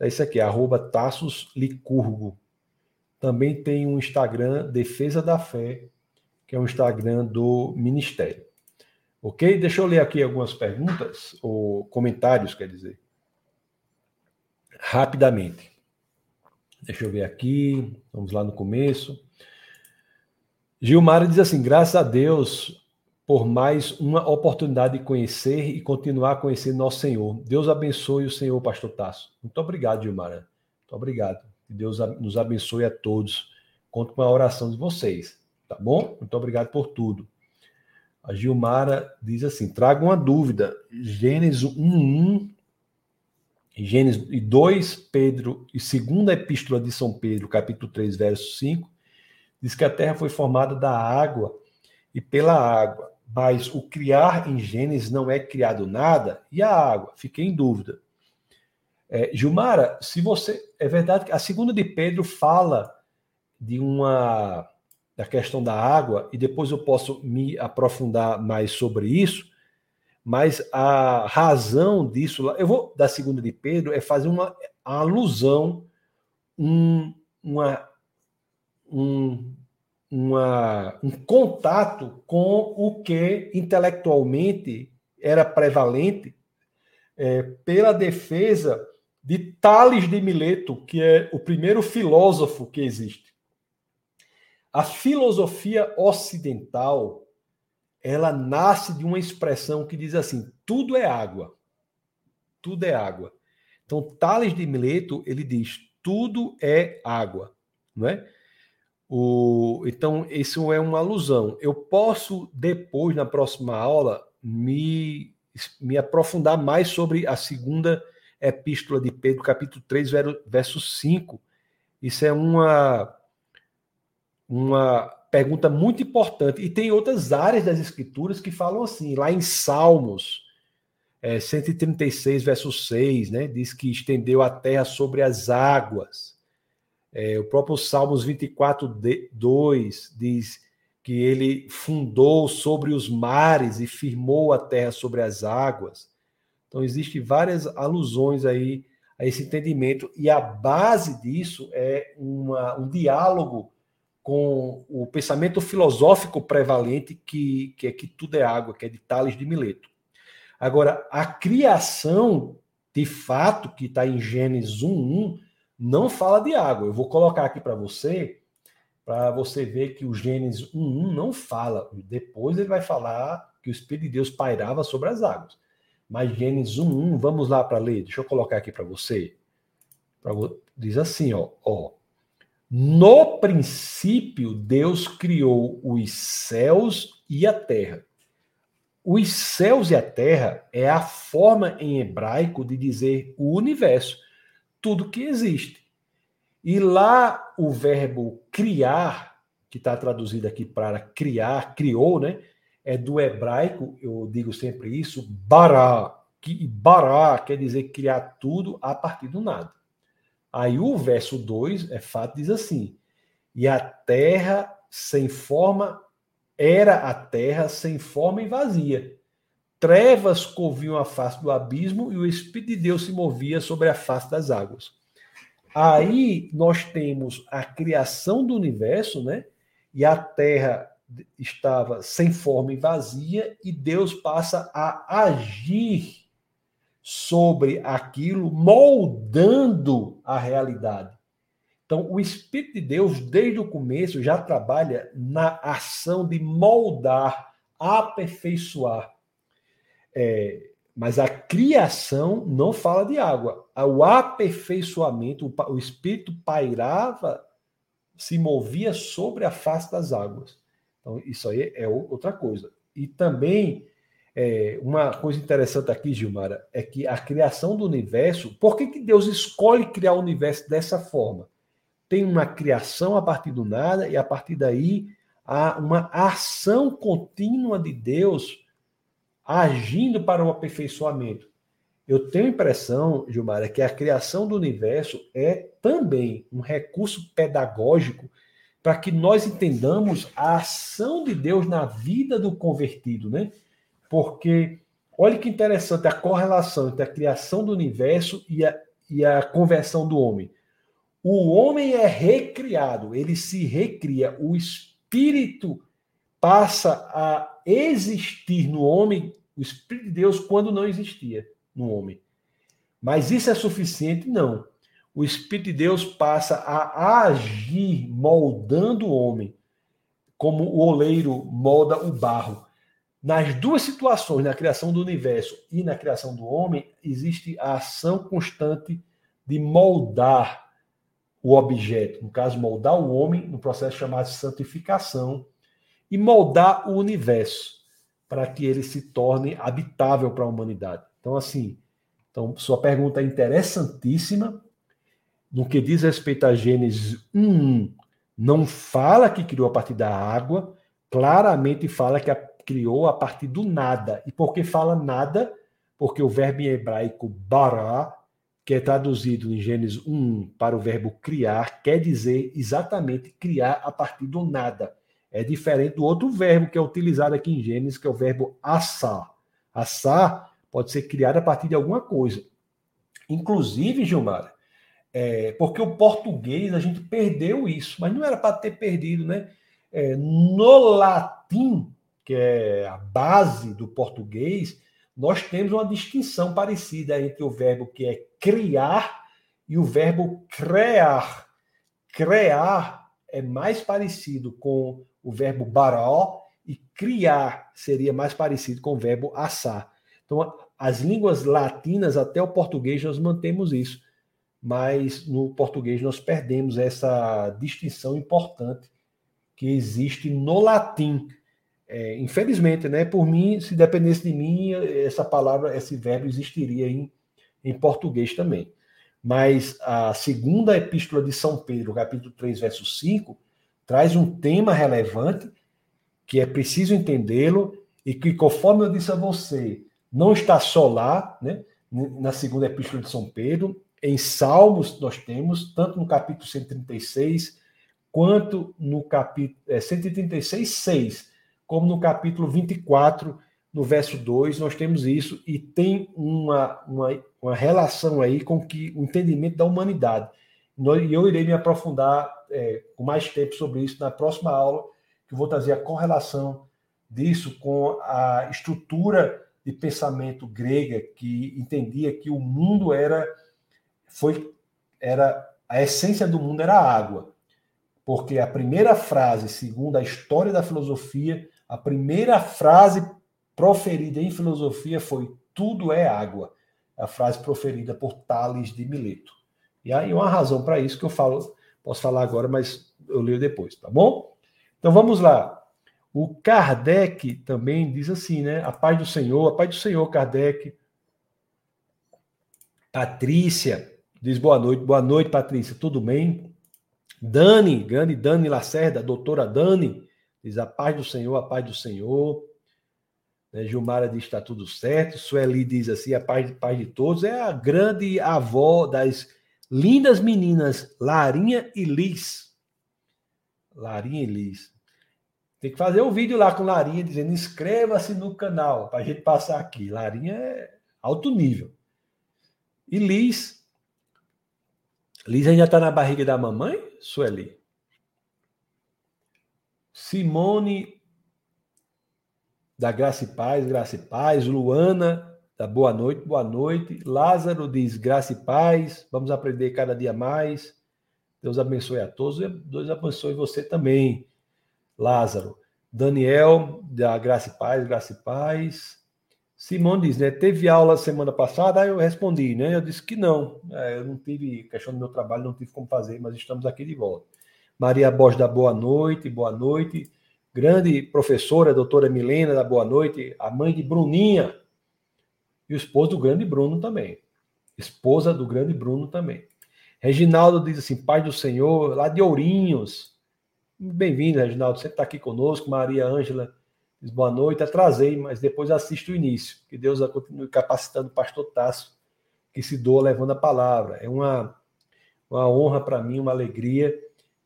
[SPEAKER 1] é isso aqui, arroba Tassos Licurgo. Também tem um Instagram, Defesa da Fé, que é o Instagram do Ministério. Ok? Deixa eu ler aqui algumas perguntas, ou comentários, quer dizer. Rapidamente. Deixa eu ver aqui. Vamos lá no começo. Gilmar diz assim: graças a Deus por mais uma oportunidade de conhecer e continuar a conhecer nosso Senhor. Deus abençoe o Senhor, Pastor Tasso. Muito obrigado, Gilmar. Muito obrigado. Que Deus nos abençoe a todos. Conto com a oração de vocês. Tá bom? Muito obrigado por tudo. A Gilmara diz assim: traga uma dúvida. Gênesis 1, Gênesis 2, Pedro, e segunda epístola de São Pedro, capítulo 3, verso 5, diz que a terra foi formada da água e pela água. Mas o criar em Gênesis não é criado nada, e a água? Fiquei em dúvida. É, Gilmara, se você. É verdade que a segunda de Pedro fala de uma da questão da água, e depois eu posso me aprofundar mais sobre isso, mas a razão disso, eu vou da segunda de Pedro, é fazer uma alusão, um, uma, um, uma, um contato com o que intelectualmente era prevalente é, pela defesa de Tales de Mileto, que é o primeiro filósofo que existe. A filosofia ocidental, ela nasce de uma expressão que diz assim: tudo é água. Tudo é água. Então, Tales de Mileto, ele diz: tudo é água, não é? O, então, isso é uma alusão. Eu posso, depois, na próxima aula, me, me aprofundar mais sobre a segunda epístola de Pedro, capítulo 3, verso 5. Isso é uma uma pergunta muito importante. E tem outras áreas das escrituras que falam assim, lá em Salmos, é, 136, verso 6, né, diz que estendeu a terra sobre as águas. É, o próprio Salmos 24, 2 diz que ele fundou sobre os mares e firmou a terra sobre as águas. Então, existem várias alusões aí a esse entendimento, e a base disso é uma, um diálogo com o pensamento filosófico prevalente que, que é que tudo é água, que é de Tales de Mileto. Agora, a criação, de fato, que está em Gênesis 1.1, não fala de água. Eu vou colocar aqui para você, para você ver que o Gênesis 1.1 não fala. Depois ele vai falar que o Espírito de Deus pairava sobre as águas. Mas Gênesis 1.1, vamos lá para ler. Deixa eu colocar aqui para você. Pra, diz assim, ó, ó no princípio, Deus criou os céus e a terra. Os céus e a terra é a forma em hebraico de dizer o universo, tudo que existe. E lá o verbo criar, que está traduzido aqui para criar, criou, né? é do hebraico, eu digo sempre isso, bará, que bará quer dizer criar tudo a partir do nada. Aí o verso 2, é fato, diz assim: E a terra sem forma era a terra sem forma e vazia. Trevas cobriam a face do abismo e o Espírito de Deus se movia sobre a face das águas. Aí nós temos a criação do universo, né? E a terra estava sem forma e vazia, e Deus passa a agir sobre aquilo, moldando a realidade. Então, o Espírito de Deus, desde o começo, já trabalha na ação de moldar, aperfeiçoar. É, mas a criação não fala de água. O aperfeiçoamento, o Espírito pairava, se movia sobre a face das águas. Então, isso aí é outra coisa. E também, é, uma coisa interessante aqui, Gilmara, é que a criação do universo, por que, que Deus escolhe criar o universo dessa forma? Tem uma criação a partir do nada, e a partir daí há uma ação contínua de Deus agindo para o aperfeiçoamento. Eu tenho a impressão, Gilmara, que a criação do universo é também um recurso pedagógico para que nós entendamos a ação de Deus na vida do convertido, né? Porque olha que interessante a correlação entre a criação do universo e a, e a conversão do homem. O homem é recriado, ele se recria, o espírito passa a existir no homem, o espírito de Deus, quando não existia no homem. Mas isso é suficiente? Não o Espírito de Deus passa a agir moldando o homem, como o oleiro molda o barro. Nas duas situações, na criação do universo e na criação do homem, existe a ação constante de moldar o objeto, no caso, moldar o homem no processo chamado de santificação e moldar o universo para que ele se torne habitável para a humanidade. Então, assim, então, sua pergunta é interessantíssima no que diz respeito a Gênesis 1, não fala que criou a partir da água, claramente fala que a, criou a partir do nada. E por que fala nada? Porque o verbo em hebraico bará, que é traduzido em Gênesis 1 para o verbo criar, quer dizer exatamente criar a partir do nada. É diferente do outro verbo que é utilizado aqui em Gênesis, que é o verbo assar. Assar pode ser criado a partir de alguma coisa. Inclusive, Gilmar, é, porque o português a gente perdeu isso, mas não era para ter perdido, né? É, no latim, que é a base do português, nós temos uma distinção parecida entre o verbo que é criar e o verbo criar. Criar é mais parecido com o verbo baró e criar seria mais parecido com o verbo assar. Então, as línguas latinas, até o português, nós mantemos isso mas no português nós perdemos essa distinção importante que existe no latim. É, infelizmente, né? Por mim, se dependesse de mim, essa palavra, esse verbo existiria em, em português também. Mas a segunda epístola de São Pedro, capítulo 3, verso 5, traz um tema relevante que é preciso entendê-lo e que, conforme eu disse a você, não está só lá, né? Na segunda epístola de São Pedro, em Salmos nós temos, tanto no capítulo 136, quanto no capítulo é, 136, 6, como no capítulo 24, no verso 2, nós temos isso, e tem uma, uma, uma relação aí com que, o entendimento da humanidade. E eu irei me aprofundar é, com mais tempo sobre isso na próxima aula, que eu vou trazer a correlação disso com a estrutura de pensamento grega que entendia que o mundo era foi era a essência do mundo era a água. Porque a primeira frase, segundo a história da filosofia, a primeira frase proferida em filosofia foi tudo é água. A frase proferida por Tales de Mileto. E aí uma razão para isso que eu falo, posso falar agora, mas eu leio depois, tá bom? Então vamos lá. O Kardec também diz assim, né? A paz do Senhor, a paz do Senhor, Kardec. Patrícia, Diz boa noite. Boa noite, Patrícia. Tudo bem? Dani, grande Dani Lacerda, doutora Dani. Diz a paz do Senhor, a paz do Senhor. Né? Gilmara diz está tudo certo. Sueli diz assim: a paz, paz de todos. É a grande avó das lindas meninas Larinha e Liz. Larinha e Liz. Tem que fazer um vídeo lá com Larinha dizendo inscreva-se no canal para a gente passar aqui. Larinha é alto nível. E Liz. Liz ainda está na barriga da mamãe, Sueli? Simone da Graça e Paz, Graça e Paz. Luana, da Boa Noite, Boa Noite. Lázaro diz Graça e Paz, vamos aprender cada dia mais. Deus abençoe a todos Deus abençoe você também, Lázaro. Daniel, da Graça e Paz, Graça e Paz. Simone diz, né? Teve aula semana passada? Aí eu respondi, né? Eu disse que não. É, eu não tive, questão do meu trabalho, não tive como fazer, mas estamos aqui de volta. Maria Borges da Boa Noite, boa noite grande professora, doutora Milena, da Boa Noite, a mãe de Bruninha, e o esposo do grande Bruno também. Esposa do grande Bruno também. Reginaldo diz assim: Pai do Senhor, lá de Ourinhos. Bem-vindo, Reginaldo. Você está aqui conosco. Maria Ângela diz boa noite. Atrasei, mas depois assisto o início. Que Deus continue capacitando o pastor Tasso, que se doa levando a palavra. É uma, uma honra para mim, uma alegria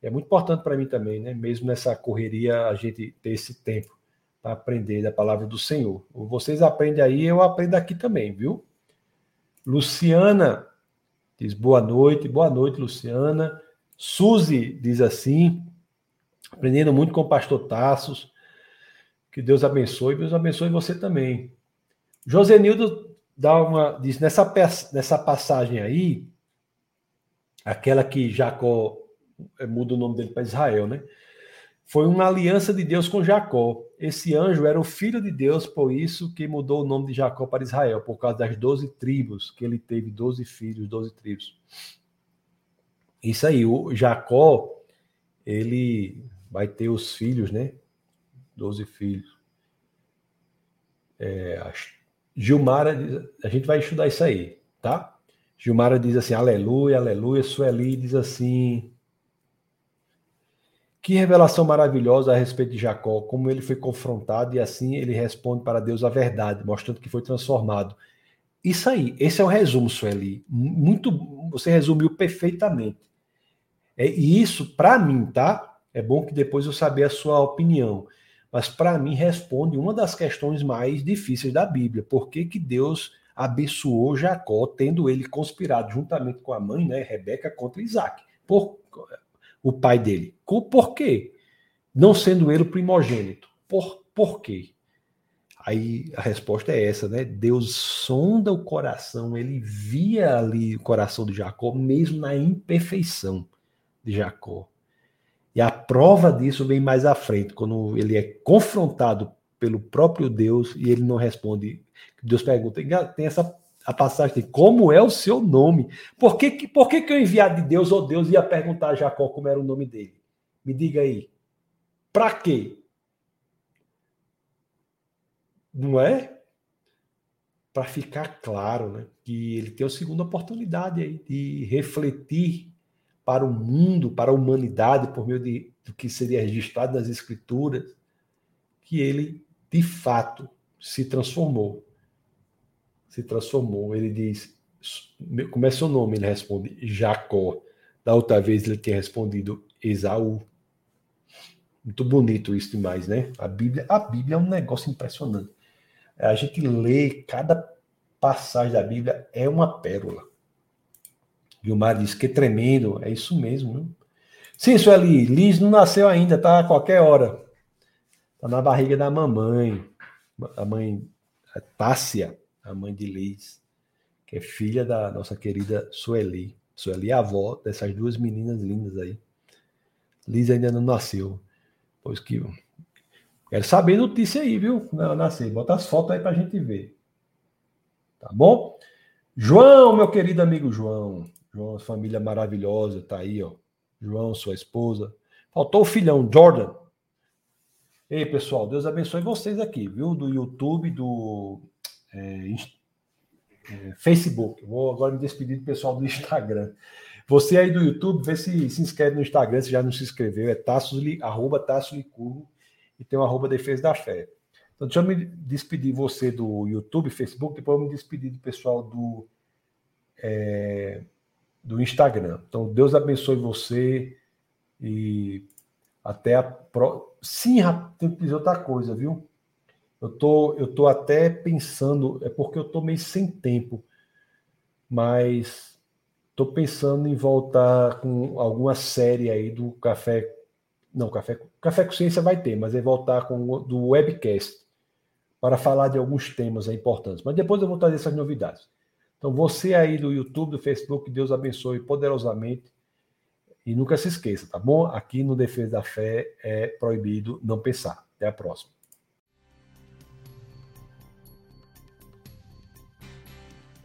[SPEAKER 1] é muito importante para mim também, né? Mesmo nessa correria, a gente ter esse tempo para aprender da palavra do Senhor. Vocês aprendem aí, eu aprendo aqui também, viu? Luciana diz boa noite, boa noite, Luciana. Suzy diz assim, aprendendo muito com o pastor Tassos. Que Deus abençoe, Deus abençoe você também. Josenildo dá uma diz nessa nessa passagem aí, aquela que Jacó muda o nome dele para Israel, né? Foi uma aliança de Deus com Jacó. Esse anjo era o filho de Deus, por isso que mudou o nome de Jacó para Israel, por causa das doze tribos, que ele teve doze filhos, doze tribos. Isso aí, o Jacó, ele vai ter os filhos, né? Doze filhos. É, Gilmara, a gente vai estudar isso aí, tá? Gilmara diz assim, aleluia, aleluia. Sueli diz assim, que revelação maravilhosa a respeito de Jacó, como ele foi confrontado e assim ele responde para Deus a verdade, mostrando que foi transformado. Isso aí, esse é o resumo, Sueli. Muito, você resumiu perfeitamente. É, e isso, para mim, tá? É bom que depois eu saber a sua opinião. Mas para mim responde uma das questões mais difíceis da Bíblia. Por que, que Deus abençoou Jacó, tendo ele conspirado juntamente com a mãe, né, Rebeca, contra Isaac? Por, o pai dele. Por quê? Não sendo ele o primogênito. Por, por quê? Aí a resposta é essa, né? Deus sonda o coração, ele via ali o coração de Jacó, mesmo na imperfeição de Jacó. E a prova disso vem mais à frente, quando ele é confrontado pelo próprio Deus e ele não responde. Deus pergunta, tem essa a passagem de como é o seu nome. Por que, por que, que o enviado de Deus, ou oh Deus, ia perguntar a Jacó como era o nome dele? Me diga aí. Para quê? Não é? Para ficar claro, né? Que ele tem a segunda oportunidade aí de refletir para o mundo, para a humanidade, por meio de, do que seria registrado nas Escrituras, que ele, de fato, se transformou se transformou. Ele diz: é seu nome? Ele responde: Jacó. Da outra vez ele tinha respondido Esaú. Muito bonito isso demais, né? A Bíblia, a Bíblia é um negócio impressionante. A gente lê cada passagem da Bíblia é uma pérola. Gilmar diz que tremendo, é isso mesmo. Né? Sim, Sueli, Liz não nasceu ainda, tá a qualquer hora. Tá na barriga da mamãe. A mãe a Tássia a mãe de Liz, que é filha da nossa querida Sueli. Sueli é avó dessas duas meninas lindas aí. Liz ainda não nasceu. Pois que. Quero saber notícia aí, viu? Não nascer. Bota as fotos aí pra gente ver. Tá bom? João, meu querido amigo João. João, família maravilhosa, tá aí, ó. João, sua esposa. Faltou o filhão, Jordan. Ei, pessoal, Deus abençoe vocês aqui, viu? Do YouTube, do é, é, Facebook. Vou agora me despedir do pessoal do Instagram. Você aí do YouTube, vê se se inscreve no Instagram, se já não se inscreveu, é Tassos, arroba Tasso Licurgo e tem o arroba Defesa da Fé. Então, deixa eu me despedir você do YouTube, Facebook, depois eu me despedir do pessoal do, é, do Instagram. Então, Deus abençoe você e até a próxima. Sim, tem que dizer outra coisa, viu? Eu tô, eu tô até pensando, é porque eu tô meio sem tempo, mas tô pensando em voltar com alguma série aí do Café. Não, Café, Café com Ciência vai ter, mas é voltar com do webcast para falar de alguns temas importantes. Mas depois eu vou trazer essas novidades. Então, você aí do YouTube, do Facebook, Deus abençoe poderosamente. E nunca se esqueça, tá bom? Aqui no Defesa da Fé é proibido não pensar. Até a próxima.